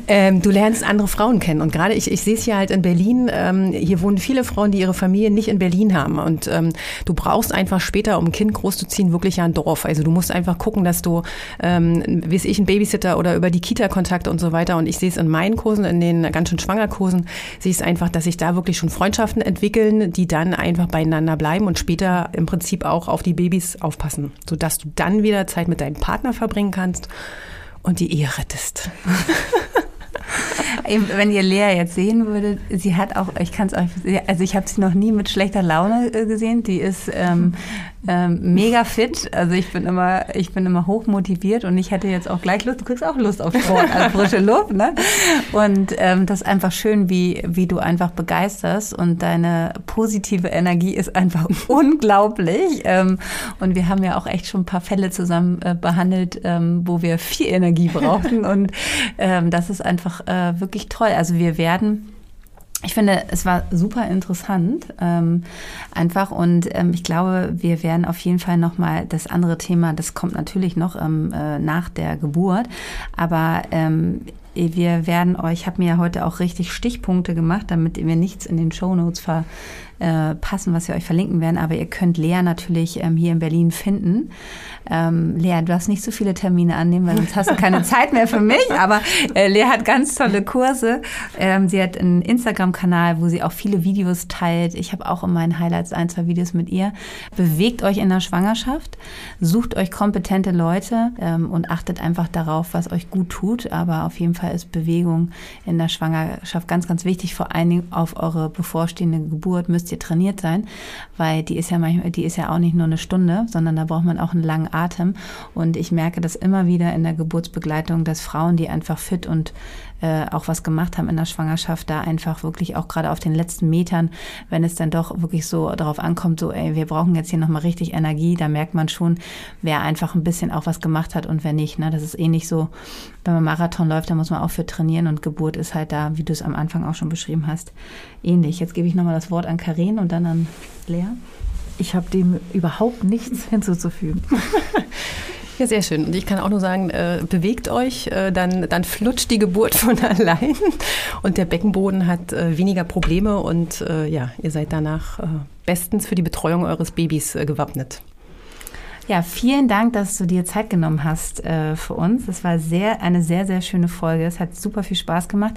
ähm, du lernst andere Frauen kennen. Und gerade ich, ich sehe es hier halt in Berlin, ähm, hier wohnen viele Frauen, die ihre Familie nicht in Berlin haben. Und ähm, du brauchst einfach später, um ein Kind großzuziehen, wirklich ja ein Dorf. Also du musst einfach gucken, dass du, ähm, wie ich, ein Babysitter oder über die Kita-Kontakte und so weiter. Und ich sehe es in meinen Kursen, in den ganz schön Schwangerkursen, sehe es einfach, dass sich da wirklich schon Freundschaften entwickeln, die dann einfach beieinander bleiben und später im Prinzip auch auf die Babys aufpassen, sodass du dann wieder Zeit mit deinem Partner verbringen kannst und die Ehe rettest. Wenn ihr Lea jetzt sehen würdet, sie hat auch, ich kann es euch, also ich habe sie noch nie mit schlechter Laune äh, gesehen. Die ist ähm, ähm, mega fit. Also ich bin immer, ich bin immer hoch motiviert und ich hätte jetzt auch gleich Lust. Du kriegst auch Lust auf Sport, also frische Luft, ne? Und ähm, das ist einfach schön, wie wie du einfach begeisterst und deine positive Energie ist einfach unglaublich. Ähm, und wir haben ja auch echt schon ein paar Fälle zusammen äh, behandelt, ähm, wo wir viel Energie brauchten und ähm, das ist einfach äh, wirklich toll. Also wir werden ich finde, es war super interessant, ähm, einfach und ähm, ich glaube, wir werden auf jeden Fall nochmal das andere Thema, das kommt natürlich noch ähm, äh, nach der Geburt, aber ähm, wir werden euch, ich habe mir ja heute auch richtig Stichpunkte gemacht, damit wir nichts in den Shownotes ver, äh, passen, was wir euch verlinken werden. Aber ihr könnt Lea natürlich ähm, hier in Berlin finden. Ähm, Lea, du darfst nicht so viele Termine annehmen, weil sonst hast du keine Zeit mehr für mich. Aber äh, Lea hat ganz tolle Kurse. Ähm, sie hat einen Instagram-Kanal, wo sie auch viele Videos teilt. Ich habe auch in meinen Highlights ein, zwei Videos mit ihr. Bewegt euch in der Schwangerschaft, sucht euch kompetente Leute ähm, und achtet einfach darauf, was euch gut tut. Aber auf jeden Fall ist Bewegung in der Schwangerschaft ganz, ganz wichtig. Vor allen Dingen auf eure bevorstehende Geburt müsst ihr trainiert sein, weil die ist ja manchmal, die ist ja auch nicht nur eine Stunde, sondern da braucht man auch einen langen Atem. Und ich merke das immer wieder in der Geburtsbegleitung, dass Frauen, die einfach fit und äh, auch was gemacht haben in der Schwangerschaft, da einfach wirklich auch gerade auf den letzten Metern, wenn es dann doch wirklich so darauf ankommt, so, ey, wir brauchen jetzt hier nochmal richtig Energie, da merkt man schon, wer einfach ein bisschen auch was gemacht hat und wer nicht. Ne? Das ist ähnlich so, wenn man Marathon läuft, da muss man auch für trainieren und Geburt ist halt da, wie du es am Anfang auch schon beschrieben hast, ähnlich. Jetzt gebe ich nochmal das Wort an Karin und dann an Lea. Ich habe dem überhaupt nichts hinzuzufügen. Ja, sehr schön. Und ich kann auch nur sagen, äh, bewegt euch, äh, dann, dann flutscht die Geburt von allein und der Beckenboden hat äh, weniger Probleme und äh, ja, ihr seid danach äh, bestens für die Betreuung eures Babys äh, gewappnet. Ja, vielen Dank, dass du dir Zeit genommen hast äh, für uns. Es war sehr, eine sehr, sehr schöne Folge. Es hat super viel Spaß gemacht.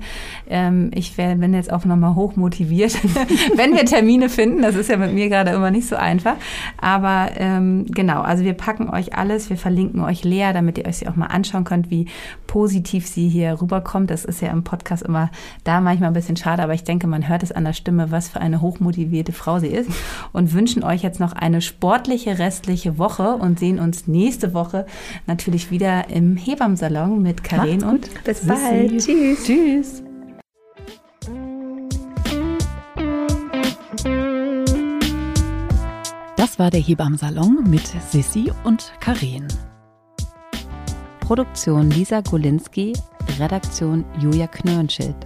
Ähm, ich wär, bin jetzt auch nochmal hoch motiviert, wenn wir Termine finden. Das ist ja mit mir gerade immer nicht so einfach. Aber ähm, genau, also wir packen euch alles. Wir verlinken euch Lea, damit ihr euch sie auch mal anschauen könnt, wie positiv sie hier rüberkommt. Das ist ja im Podcast immer da manchmal ein bisschen schade, aber ich denke, man hört es an der Stimme, was für eine hochmotivierte Frau sie ist. Und wünschen euch jetzt noch eine sportliche restliche Woche und sehen uns nächste Woche natürlich wieder im Hebammsalon mit Karin und bis bald. Tschüss. Tschüss. Das war der Hebammsalon mit Sissi und Karin. Produktion Lisa Golinski, Redaktion Julia Knörnschild.